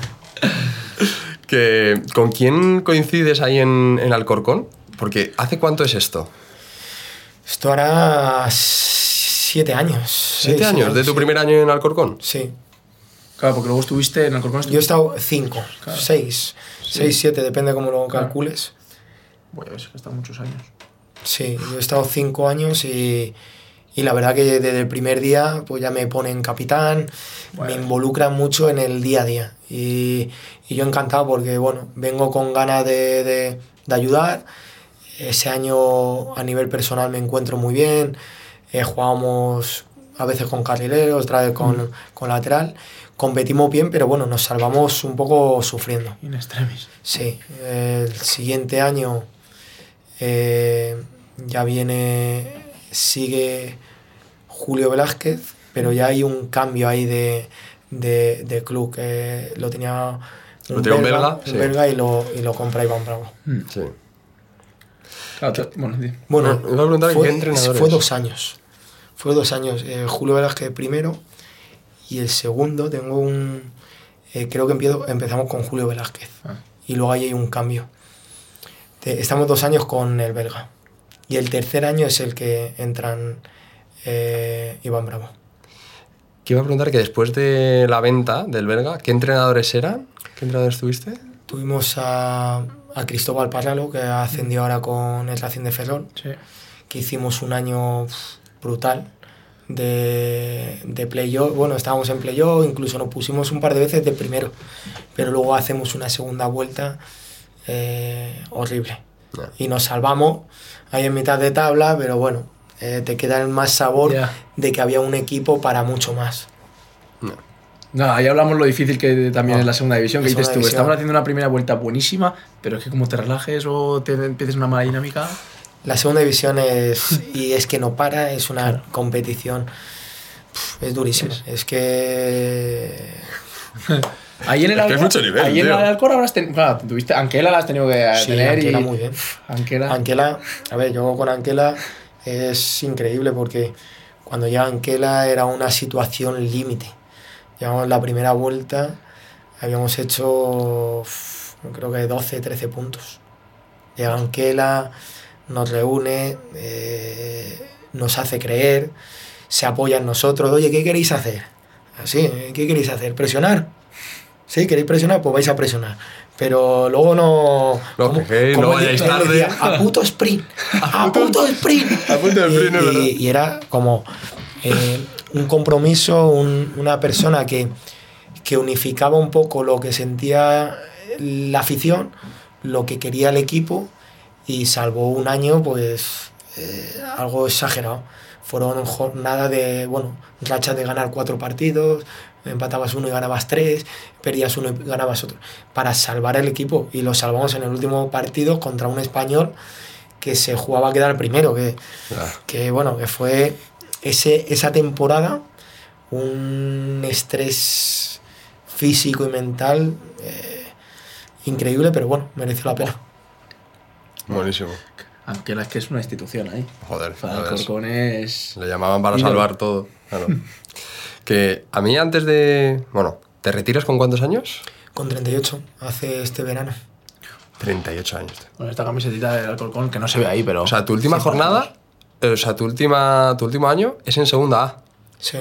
Que, ¿Con quién coincides ahí en, en Alcorcón? Porque ¿hace cuánto es esto? Esto hará siete años. ¿Siete seis, años de tu sí. primer año en Alcorcón? Sí. Claro, porque luego estuviste en Alcorcón. Yo he estado cinco, Claro. seis, seis, siete, depende cómo lo Claro. calcules. Bueno, es que está muchos años. Sí, yo he estado cinco años y, Y la verdad que desde el primer día pues ya me ponen capitán, me involucran mucho en el día a día. Y, y yo encantado porque bueno, vengo con ganas de, de, de ayudar. Ese año a nivel personal me encuentro muy bien. Eh, jugábamos a veces con carrileros, otra vez con, con lateral. Competimos bien, pero bueno, nos salvamos un poco sufriendo. In extremis. Sí, el siguiente año eh, ya viene, sigue Julio Velázquez, pero ya hay un cambio ahí de, de, de club que lo tenía Lo tenía un belga, un sí. belga y lo, y lo compra Iván Bravo. Sí. Claro, te- bueno. Bueno, No, a preguntar fue, qué entrenadores. fue dos años. Fue dos años. Eh, Julio Velázquez primero y el segundo tengo un... eh, creo que empiezo, empezamos con Julio Velázquez Ah. y luego ahí hay un cambio. Te- estamos dos años con el belga y el tercer año es el que entran eh, Iván Bravo. Que iba a preguntar que después de la venta del belga, ¿qué entrenadores eran? ¿Qué entrenadores tuviste? Tuvimos a, a Cristóbal Parralo que ascendió ahora con el Racing de Ferrol. Sí. que hicimos un año brutal de, de playoff. Bueno, estábamos en playoff, incluso nos pusimos un par de veces de primero, pero luego hacemos una segunda vuelta eh, horrible. Y nos salvamos ahí en mitad de tabla, pero bueno, eh, te queda el más sabor de que había un equipo para mucho más. No, ahí hablamos lo difícil que también Ah, es la segunda división, que dices tú, división. estamos haciendo una primera vuelta buenísima, pero es que como te relajes o te empieces una mala dinámica... La segunda división es, y es que no para, es una competición, es durísimo. Es que Ahí en el Es que Alcor- mucho nivel, Ahí en el Alcor habrás tenido... Claro, tuviste... Anquela la has tenido que Sí, tener Anquela y... muy bien. Anquela... Anquela, a ver, yo con Anquela es increíble porque cuando llega Anquela era una situación límite. Llegamos la primera vuelta, habíamos hecho creo que 12, 13 puntos. Llega Anquela, nos reúne, eh, nos hace creer, se apoya en nosotros. Oye, ¿qué queréis hacer? Así, ¿eh? ¿qué queréis hacer? ¿Presionar? ¿Sí? ¿Queréis presionar? Pues vais a presionar. Pero luego no... No, ¿cómo- que no cómo vayáis él tarde. decía? A puto sprint. A puto sprint. A Y- sprint, y, verdad. y era como eh, un compromiso, un- una persona que, que unificaba un poco lo que sentía la afición, lo que quería el equipo y salvó un año, pues eh, algo exagerado. Fueron jornadas de, bueno, rachas de ganar cuatro partidos, empatabas uno y ganabas tres, perdías uno y ganabas otro, para salvar el equipo. Y lo salvamos en el último partido contra un español que se jugaba a quedar primero, que, que bueno, que fue ese, esa temporada un estrés físico y mental eh, increíble, pero bueno, mereció la pena. Buenísimo. Anquela es que es una institución ahí. Joder. Alcorcón es... Le llamaban para salvar todo. Claro. que a mí antes de... Bueno, ¿te retiras con cuántos años? Con 38, hace este verano. 38 años. Con esta camisetita del Alcorcón que no se ve ahí, pero... O sea, tu última jornada, o sea, tu, última, tu último año es en segunda A. Sí.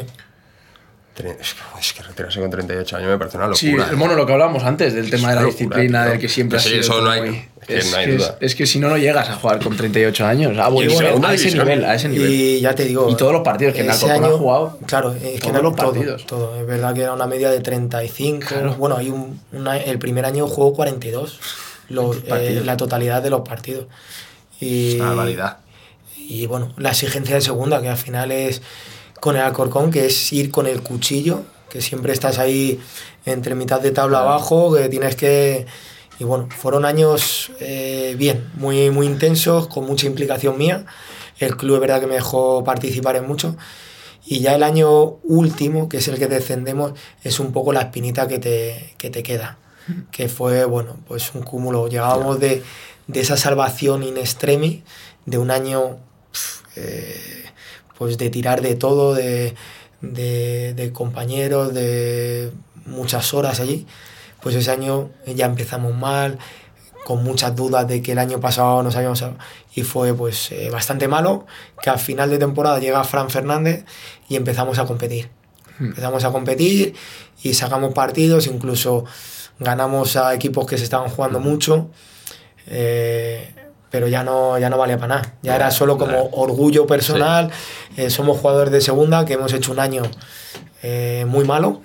Es que, es retirarse con 38 años me parece una locura. Sí, ¿eh? bueno, lo que hablábamos antes del tema de la locura, disciplina, tío. del que siempre sí, sido eso no hay- muy- que es, no hay que duda. es, es que si no, no llegas a jugar con 38 años. Ah, bueno, bueno, a ese nivel, a ese nivel. Y ya te digo. Y todos los partidos que en ese Alcorcón ha jugado, Claro, es que todos los todo, partidos. Todo, Es verdad que era una media de 35. Bueno, hay un, una- el primer año jugó 42. Los, eh, la totalidad de los partidos. Y, Es una barbaridad. Y bueno, la exigencia de segunda, que al final es con el Alcorcón, que es ir con el cuchillo, que siempre estás ahí entre mitad de tabla abajo, que tienes que... Y bueno, fueron años eh, bien, muy, muy intensos, con mucha implicación mía. El club es verdad que me dejó participar en mucho. Y ya el año último, que es el que descendemos, es un poco la espinita que te, que te queda. Que fue, bueno, pues un cúmulo. Llegábamos de, de esa salvación in extremis, de un año eh, pues de tirar de todo, de, de, de compañeros, de muchas horas allí. Pues ese año ya empezamos mal, con muchas dudas de que el año pasado nos habíamos y fue pues eh, bastante malo que al final de temporada llega Fran Fernández y empezamos a competir empezamos a competir y sacamos partidos incluso ganamos a equipos que se estaban jugando mucho eh, pero ya no, ya no valía para nada. Ya era solo como orgullo personal. Eh, somos jugadores de segunda que hemos hecho un año eh, muy malo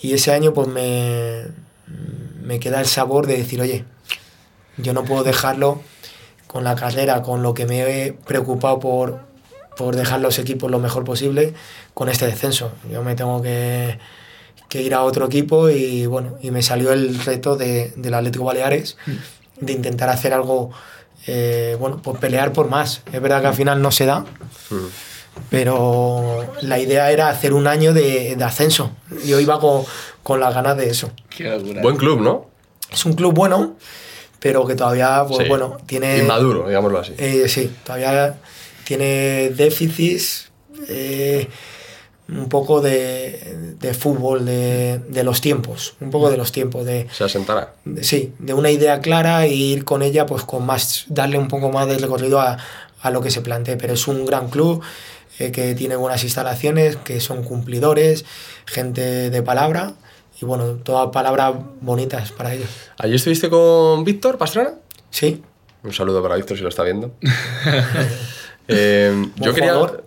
y ese año pues me, me queda el sabor de decir, oye, yo no puedo dejarlo con la carrera, con lo que me he preocupado por, por dejar los equipos lo mejor posible con este descenso. Yo me tengo que, que ir a otro equipo y bueno, y me salió el reto de, del Atlético Baleares de intentar hacer algo, eh, bueno, pues pelear por más. Es verdad que al final no se da, pero la idea era hacer un año de, de ascenso. Yo iba con, con las ganas de eso. Qué. Buen club, ¿no? Es un club bueno, pero que todavía, pues Sí. bueno, tiene... Inmaduro, digámoslo así. Eh, sí, todavía tiene déficits eh, un poco de, de fútbol, de, de los tiempos, un poco de los tiempos, de, Se asentará. de- sí, de una idea clara e ir con ella pues con más, darle un poco más de recorrido a, a lo que se plantee, pero es un gran club eh, que tiene buenas instalaciones, que son cumplidores, gente de palabra y bueno, todas palabras bonitas para ellos. ¿Allí estuviste con Víctor Pastrana? Sí, Un saludo para Víctor si lo está viendo. Eh, yo quería. jugador.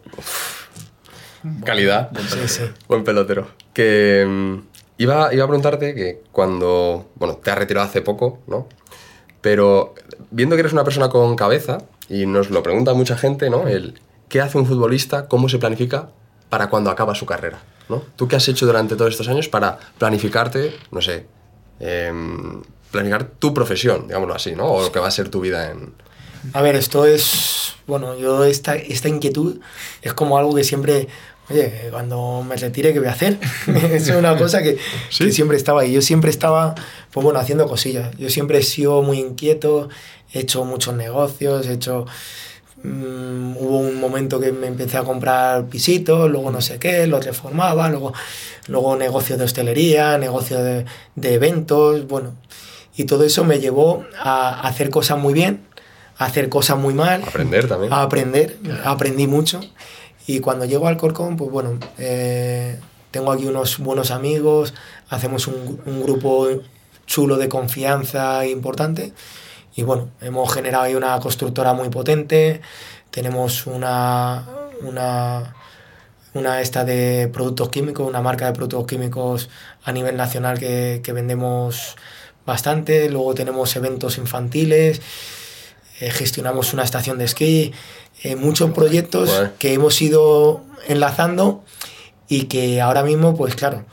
Calidad. sí, sí. Buen pelotero. Que mm, iba, iba a preguntarte que cuando. Bueno, te has retirado hace poco, ¿no? Pero viendo que eres una persona con cabeza, y nos lo pregunta mucha gente, ¿no? El, ¿Qué hace un futbolista? ¿Cómo se planifica para cuando acaba su carrera? ¿no? ¿Tú qué has hecho durante todos estos años para planificarte, no sé, em, planificar tu profesión, digámoslo así, ¿no? O lo que va a ser tu vida en. A ver, esto es, bueno, yo esta, esta inquietud es como algo que siempre, oye, cuando me retire, ¿qué voy a hacer? es una cosa que, que siempre estaba ahí. Yo siempre estaba, pues bueno, haciendo cosillas. Yo siempre he sido muy inquieto, he hecho muchos negocios, he hecho... mm, hubo un momento que me empecé a comprar pisitos, luego no sé qué, los reformaba, luego, luego negocios de hostelería, negocios de, de eventos, bueno. Y todo eso me llevó a hacer cosas muy bien, a hacer cosas muy mal, Aprender también. a aprender, aprendí mucho. Y cuando llego al Corcón, pues bueno, eh, tengo aquí unos buenos amigos, hacemos un, un grupo chulo de confianza importante. Y bueno, hemos generado ahí una constructora muy potente, tenemos una, una, una esta de productos químicos, una marca de productos químicos a nivel nacional que, que vendemos bastante, luego tenemos eventos infantiles, eh, gestionamos una estación de esquí, eh, muchos proyectos que hemos ido enlazando y que ahora mismo, pues claro,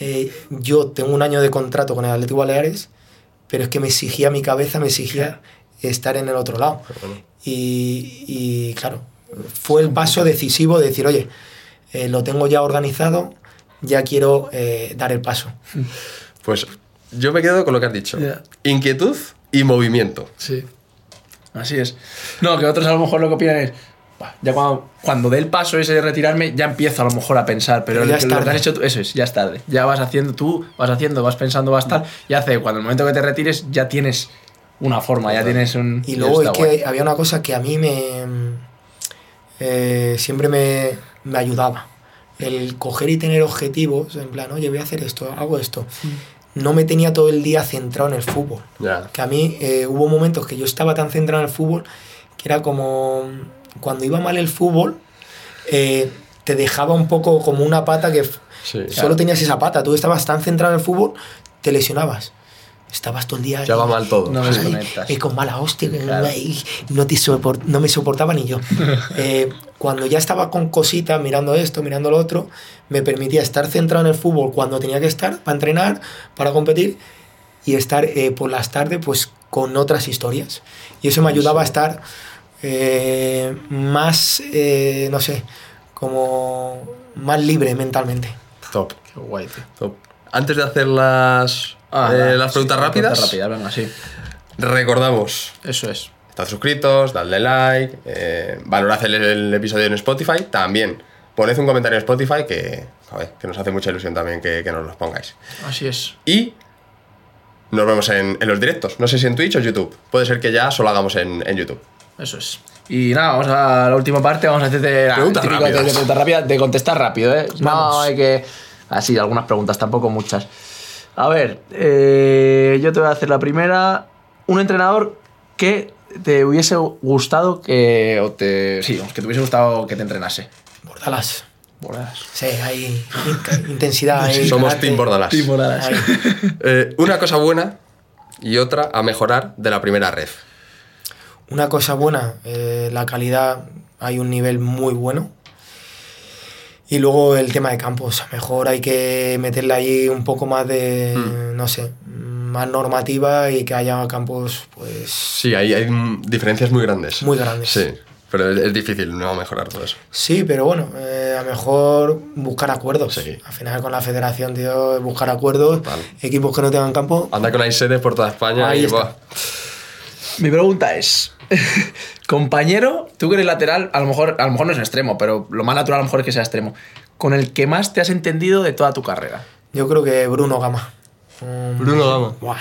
eh, yo tengo un año de contrato con el Atlético Baleares, pero es que me exigía mi cabeza, me exigía estar en el otro lado. Y, y, claro, fue el paso decisivo de decir, oye, eh, lo tengo ya organizado, ya quiero eh, dar el paso. Pues yo me quedo con lo que has dicho. Inquietud y movimiento. Sí. Así es. No, que otros a lo mejor lo que opinan es. "Buah, Ya cuando, cuando dé el paso ese de retirarme, ya empiezo a lo mejor a pensar. Pero, Pero ya lo, es que- lo que tarde. has hecho tú, eso es, ya es tarde. Ya vas haciendo tú, vas haciendo, vas pensando, vas tal. Y hace, cuando el momento que te retires, ya tienes una forma, ya tienes un. Y luego es que había una cosa que a mí me eh, siempre me, me ayudaba. El coger y tener objetivos, en plan, oye, voy a hacer esto, hago esto. No me tenía todo el día centrado en el fútbol. Que a mí eh, hubo momentos que yo estaba tan centrado en el fútbol que era como cuando iba mal el fútbol, eh, te dejaba un poco como una pata que Sí. solo tenías esa pata. Tú estabas tan centrado en el fútbol, te lesionabas. Estabas todo el día. Ya va mal todo. No Ay, desconectas. y con mala hostia, Claro. no, te sopor- no me soportaba ni yo. Eh, cuando ya estaba con cositas, mirando esto, mirando lo otro, me permitía estar centrado en el fútbol cuando tenía que estar, para entrenar, para competir, y estar eh, por las tardes pues con otras historias. Y eso me ayudaba a estar eh, más, eh, no sé, como más libre mentalmente. Top. Qué guay, tío. top. Antes de hacer las, Ah, eh, las sí, preguntas las rápidas, preguntas rápidas, venga, sí. recordamos. Eso es. Estad suscritos, dadle like, eh, valorad el, el episodio en Spotify. También poned un comentario en Spotify que, joder, que nos hace mucha ilusión también que, que nos los pongáis. Así es. Y nos vemos en, en los directos. No sé si en Twitch o YouTube. Puede ser que ya solo hagamos en, en YouTube. Eso es. Y nada, vamos a la última parte, vamos a hacerte la Preguntas típico de, de rápidas. preguntas rápidas, de contestar rápido, ¿eh? No hay que... Así, algunas preguntas, tampoco muchas. A ver, eh, yo te voy a hacer la primera. Un entrenador que te hubiese gustado que. O te, sí, que te hubiese gustado que te entrenase? Bordalas. Bordalas. Sí, hay in- intensidad. hay Somos carácter. Team Bordalas. Team Bordalas. Eh, una cosa buena y otra a mejorar de la primera red. Una cosa buena, eh, la calidad, hay un nivel muy bueno. Y luego el tema de campos, a lo mejor hay que meterle ahí un poco más de, Hmm. no sé, más normativa y que haya campos, pues, Sí, hay, hay mm, diferencias muy grandes. muy grandes. Sí, pero es, es difícil no mejorar todo eso. Sí, pero bueno, eh, a lo mejor buscar acuerdos. Sí. Al final con la federación, tío, buscar acuerdos. Equipos que no tengan campo. Anda con hay sedes por toda España Ahí y está. Mi pregunta es. Compañero, tú que eres lateral, a lo mejor, a lo mejor no es extremo, pero lo más natural a lo mejor es que sea extremo. Con el que más te has entendido de toda tu carrera. Yo creo que Bruno Gama. Un- Bruno Gama. Buah,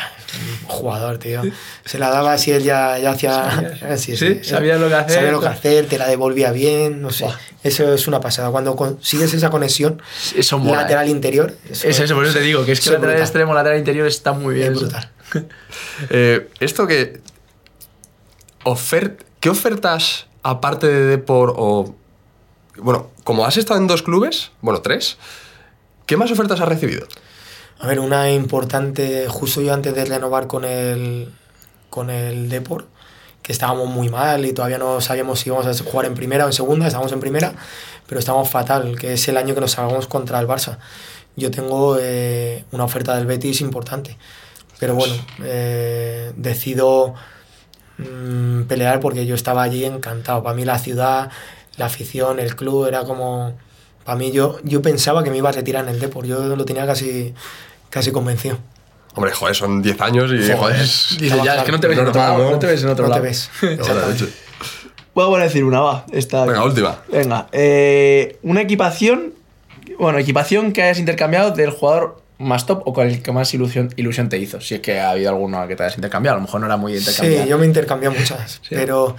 un jugador, tío. Se la daba así, él ya, ya hacía. Sí, Sí, sabía lo que hacer. Sabía lo que hacer, te la devolvía bien, no sé. Eso es una pasada. Cuando consigues esa conexión Eso mola. lateral ¿eh? interior. Eso Es eso, por eso te digo, que es que lateral brutal. extremo, lateral interior está muy bien. Es brutal. Eh, esto que. ¿Qué ofertas, aparte de Depor o. Bueno, como has estado en dos clubes, bueno, tres, ¿qué más ofertas has recibido? A ver, una importante, justo yo antes de renovar con el, con el Depor, que estábamos muy mal y todavía no sabíamos si íbamos a jugar en primera o en segunda, estábamos en primera, pero estábamos fatal, que es el año que nos salgamos contra el Barça. Yo tengo eh, una oferta del Betis importante, pero bueno, eh, decido mm, pelear porque yo estaba allí encantado. Para mí la ciudad, la afición, el club, era como... Para mí yo, yo pensaba que me iba a retirar en el Depor, yo lo tenía casi, casi convencido. Hombre, joder, son 10 años y. Joder, Dice, ya, es que no te ves en otro lado. ¿no? No te ves en otro no lado. te ves. Voy a decir una, va. Esta Venga, última. Venga, eh, una equipación. Bueno, equipación que hayas intercambiado del jugador más top o con el que más ilusión, ilusión te hizo. Si es que ha habido alguno que te hayas intercambiado. A lo mejor no era muy intercambiado. Sí, yo me intercambié muchas, pero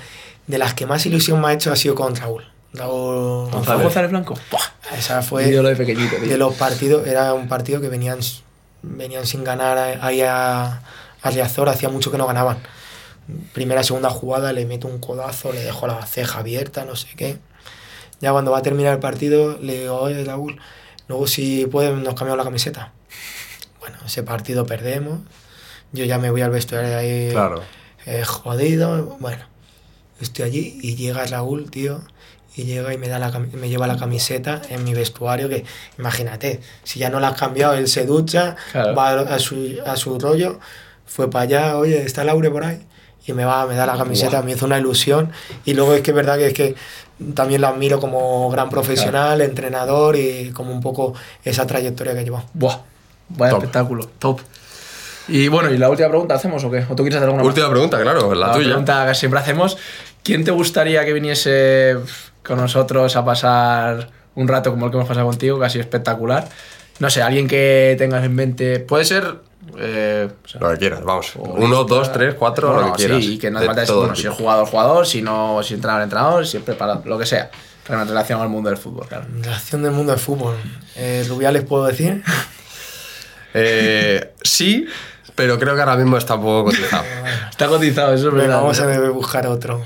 de las que más ilusión me ha hecho ha sido con Raúl. Raúl Gonzalo González Blanco. Buah, Esa fue ídolo de pequeñito, de los partidos, era un partido que venían, venían sin ganar ahí a, a Riazor, hacía mucho que no ganaban. Primera, segunda jugada, le meto un codazo, le dejo la ceja abierta, no sé qué. Ya cuando va a terminar el partido, le digo, oye Raúl, luego si puedes nos cambiamos la camiseta. Bueno, ese partido perdemos, yo ya me voy al vestuario ahí Claro. eh, jodido, bueno, estoy allí y llega Raúl, tío, y llega y me, da la, me lleva la camiseta en mi vestuario, que imagínate, si ya no la has cambiado, él se ducha, Claro. va a su, a su rollo, fue para allá, oye, ¿está Laure por ahí? Y me va, me da la camiseta, me hizo una ilusión, y luego es que es verdad que es que también lo admiro como gran profesional, entrenador y como un poco esa trayectoria que ha llevado. Vaya Top. espectáculo. Top. Y bueno, ¿y la última pregunta hacemos o qué? ¿O tú quieres hacer alguna más? Última pregunta, claro, la, La tuya. pregunta que siempre hacemos. ¿Quién te gustaría que viniese con nosotros a pasar un rato como el que hemos pasado contigo, casi espectacular? No sé, alguien que tengas en mente. Puede ser. eh, o sea, Lo que quieras, vamos. Uno, dos, tres, cuatro, Bueno, lo que quieras. Sí, y que no hace falta bueno, si es jugador, jugador, si no, si entrenador, entrenador, si es preparado, lo que sea. En relación al mundo del fútbol, claro. En relación del mundo del fútbol, eh, Rubiales puedo decir. Eh, sí, pero creo que ahora mismo está un poco cotizado. Está cotizado, eso es verdad. vamos a buscar otro.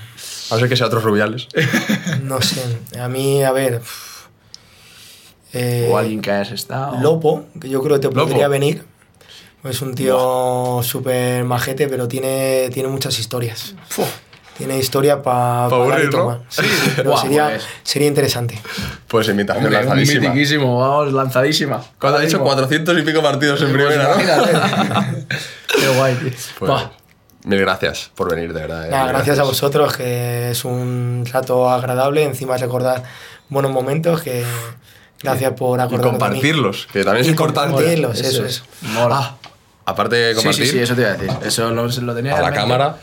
A ver que sea otros rubiales. No sé, a mí, a ver. eh, O alguien que hayas estado. Lopo, que yo creo que te Lopo. podría venir. Es un tío súper majete, pero tiene, tiene muchas historias. Tiene historia para Pa aburrir, ¿no? Sí, sería, pues. sería interesante. Pues invitación Hombre, lanzadísima. mitiquísimo, vamos, lanzadísima. Cuando ha dicho mismo. 400 y pico partidos en Pues primera, ¿no? Qué guay, tío. Pues, mil gracias por venir, de verdad. eh, Nada, gracias a vosotros, que es un rato agradable. Encima recordar buenos momentos, que gracias por Y acordaros de mí. compartirlos, que también es Y importante. compartirlos, eso es. Mola. Aparte de compartir, sí, sí, eso te iba a decir. Eso lo, lo tenía a en la mente. cámara,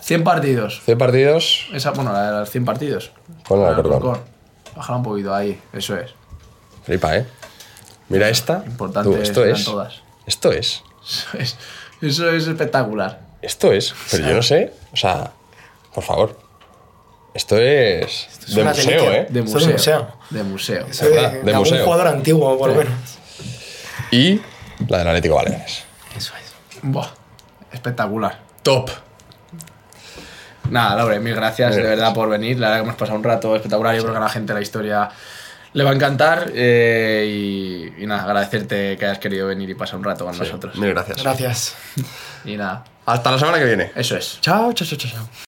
100 partidos. 100 partidos. Esa, bueno, la de los 100 partidos. Ponla, Ah, perdón. Alcorcón. Bájala un poquito ahí, eso es. Flipa, ¿eh? Mira esta. Importante Tú, esto es. todas. Esto es. Eso es, eso es espectacular. Esto es. Pero yo no sé. O sea, por favor. Esto es. es de museo. ¿eh? De museo. de museo. De museo. Eso de, verdad, de de algún museo. jugador antiguo, por lo menos. Y la del Atlético Baleares. Eso es. Buah, espectacular. Top. Nada, Laure, mil gracias de verdad por venir. La verdad que hemos pasado un rato espectacular. Yo creo que a la gente la historia le va a encantar. eh, y, y nada, agradecerte que hayas querido venir y pasar un rato con nosotros. Mil gracias. Gracias. Y nada, Hasta la semana que viene. eso es. Chao, chao, chao, chao. chao.